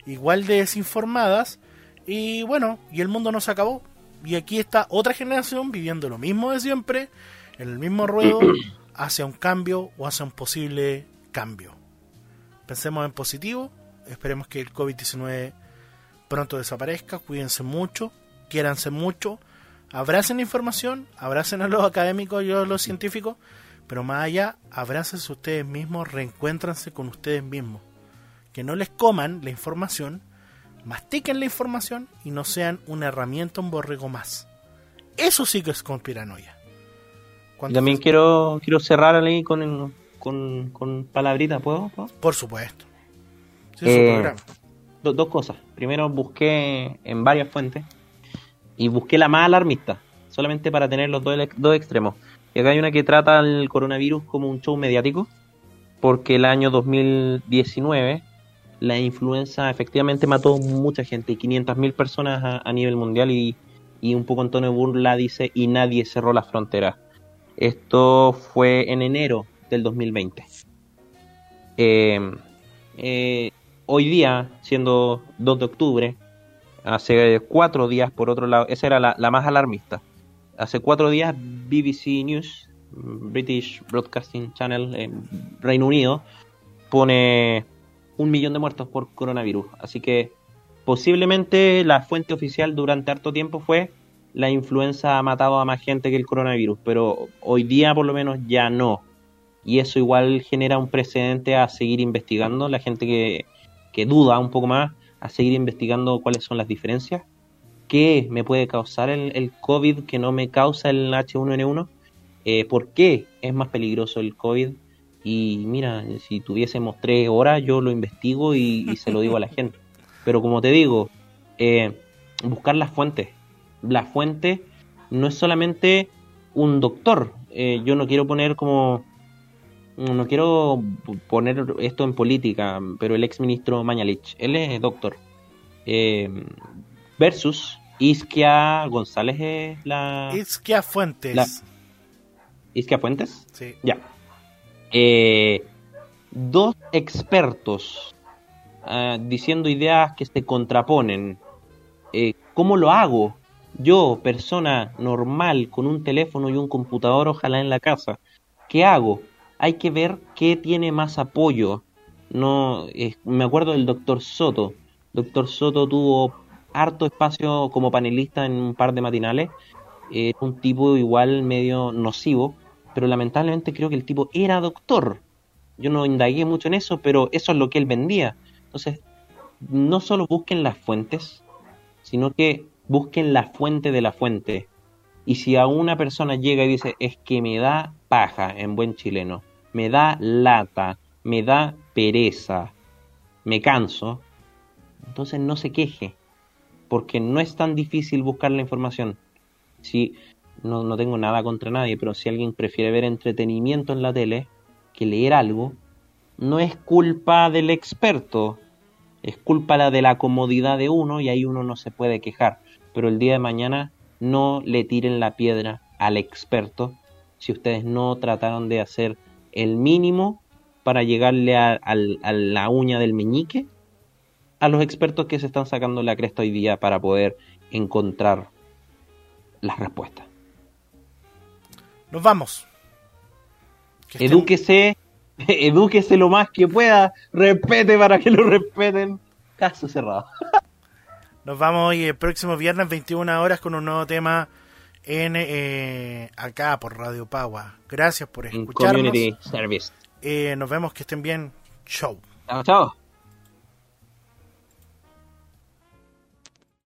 igual de desinformadas y bueno, y el mundo no se acabó. Y aquí está otra generación viviendo lo mismo de siempre, en el mismo ruedo, hacia un cambio o hacia un posible cambio. Pensemos en positivo, esperemos que el COVID-19 pronto desaparezca, cuídense mucho, quiéranse mucho, abracen la información, abracen a los académicos y a los científicos, pero más allá, abrácense ustedes mismos, reencuéntranse con ustedes mismos. Que no les coman la información, mastiquen la información y no sean una herramienta, un borrego más. Eso sí que es conspiranoia. También quiero quiero cerrar ahí con, con, con palabritas, ¿puedo? Por supuesto. Eh, dos cosas. Primero busqué en varias fuentes y busqué la más alarmista, solamente para tener los dos, dos extremos. Y acá hay una que trata al coronavirus como un show mediático, porque el año 2019 la influenza efectivamente mató mucha gente, 500.000 personas a, nivel mundial y, y un poco Antonio Burla dice y nadie cerró las fronteras. Esto fue en enero del 2020. Em, eh, hoy día, siendo 2 de octubre, hace cuatro días, por otro lado, esa era la, más alarmista. Hace cuatro días, BBC News, British Broadcasting Channel, en Reino Unido, pone un millón de muertos por coronavirus. Así que posiblemente la fuente oficial durante harto tiempo fue la influenza ha matado a más gente que el coronavirus, pero hoy día por lo menos ya no. Y eso igual genera un precedente a seguir investigando. La gente que, duda un poco más a seguir investigando cuáles son las diferencias, qué me puede causar el, COVID que no me causa el H1N1, eh, por qué es más peligroso el COVID. Y mira, si tuviésemos tres horas, yo lo investigo y, se lo digo a la gente. Pero como te digo, eh, buscar las fuentes. La fuente no es solamente un doctor. Eh, yo no quiero poner como no quiero poner esto en política, pero el ex ministro Mañalich, él es doctor. Versus Isquia González es la. Isquia Fuentes. la- ¿Isquia Fuentes? Sí. Ya. Eh, dos expertos ah, diciendo ideas que se contraponen. Eh, ¿Cómo lo hago? Yo, persona normal, con un teléfono y un computador, ojalá en la casa. ¿Qué hago? Hay que ver qué tiene más apoyo. No, eh, me acuerdo del doctor Soto. Doctor Soto tuvo harto espacio como panelista en un par de matinales. Un tipo igual medio nocivo, pero lamentablemente creo que el tipo era doctor. Yo no indagué mucho en eso, pero eso es lo que él vendía. Entonces, no solo busquen las fuentes, sino que busquen la fuente de la fuente. Y si a una persona llega y dice, es que me da paja en buen chileno, me da lata, me da pereza, me canso, entonces no se queje, porque no es tan difícil buscar la información. Si no, no tengo nada contra nadie, pero si alguien prefiere ver entretenimiento en la tele que leer algo, no es culpa del experto, es culpa de la comodidad de uno y ahí uno no se puede quejar. Pero el día de mañana no le tiren la piedra al experto si ustedes no trataron de hacer el mínimo para llegarle a la uña del meñique a los expertos que se están sacando la cresta hoy día para poder encontrar las respuestas. Nos vamos. Que estén- Edúquese, edúquese lo más que pueda, respete para que lo respeten. Caso cerrado. Nos vamos hoy el próximo viernes 21 horas con un nuevo tema en eh, acá por Radio Pagua. Gracias por escucharnos. Community Service. Eh, nos vemos que estén bien. Show. Chao, chao.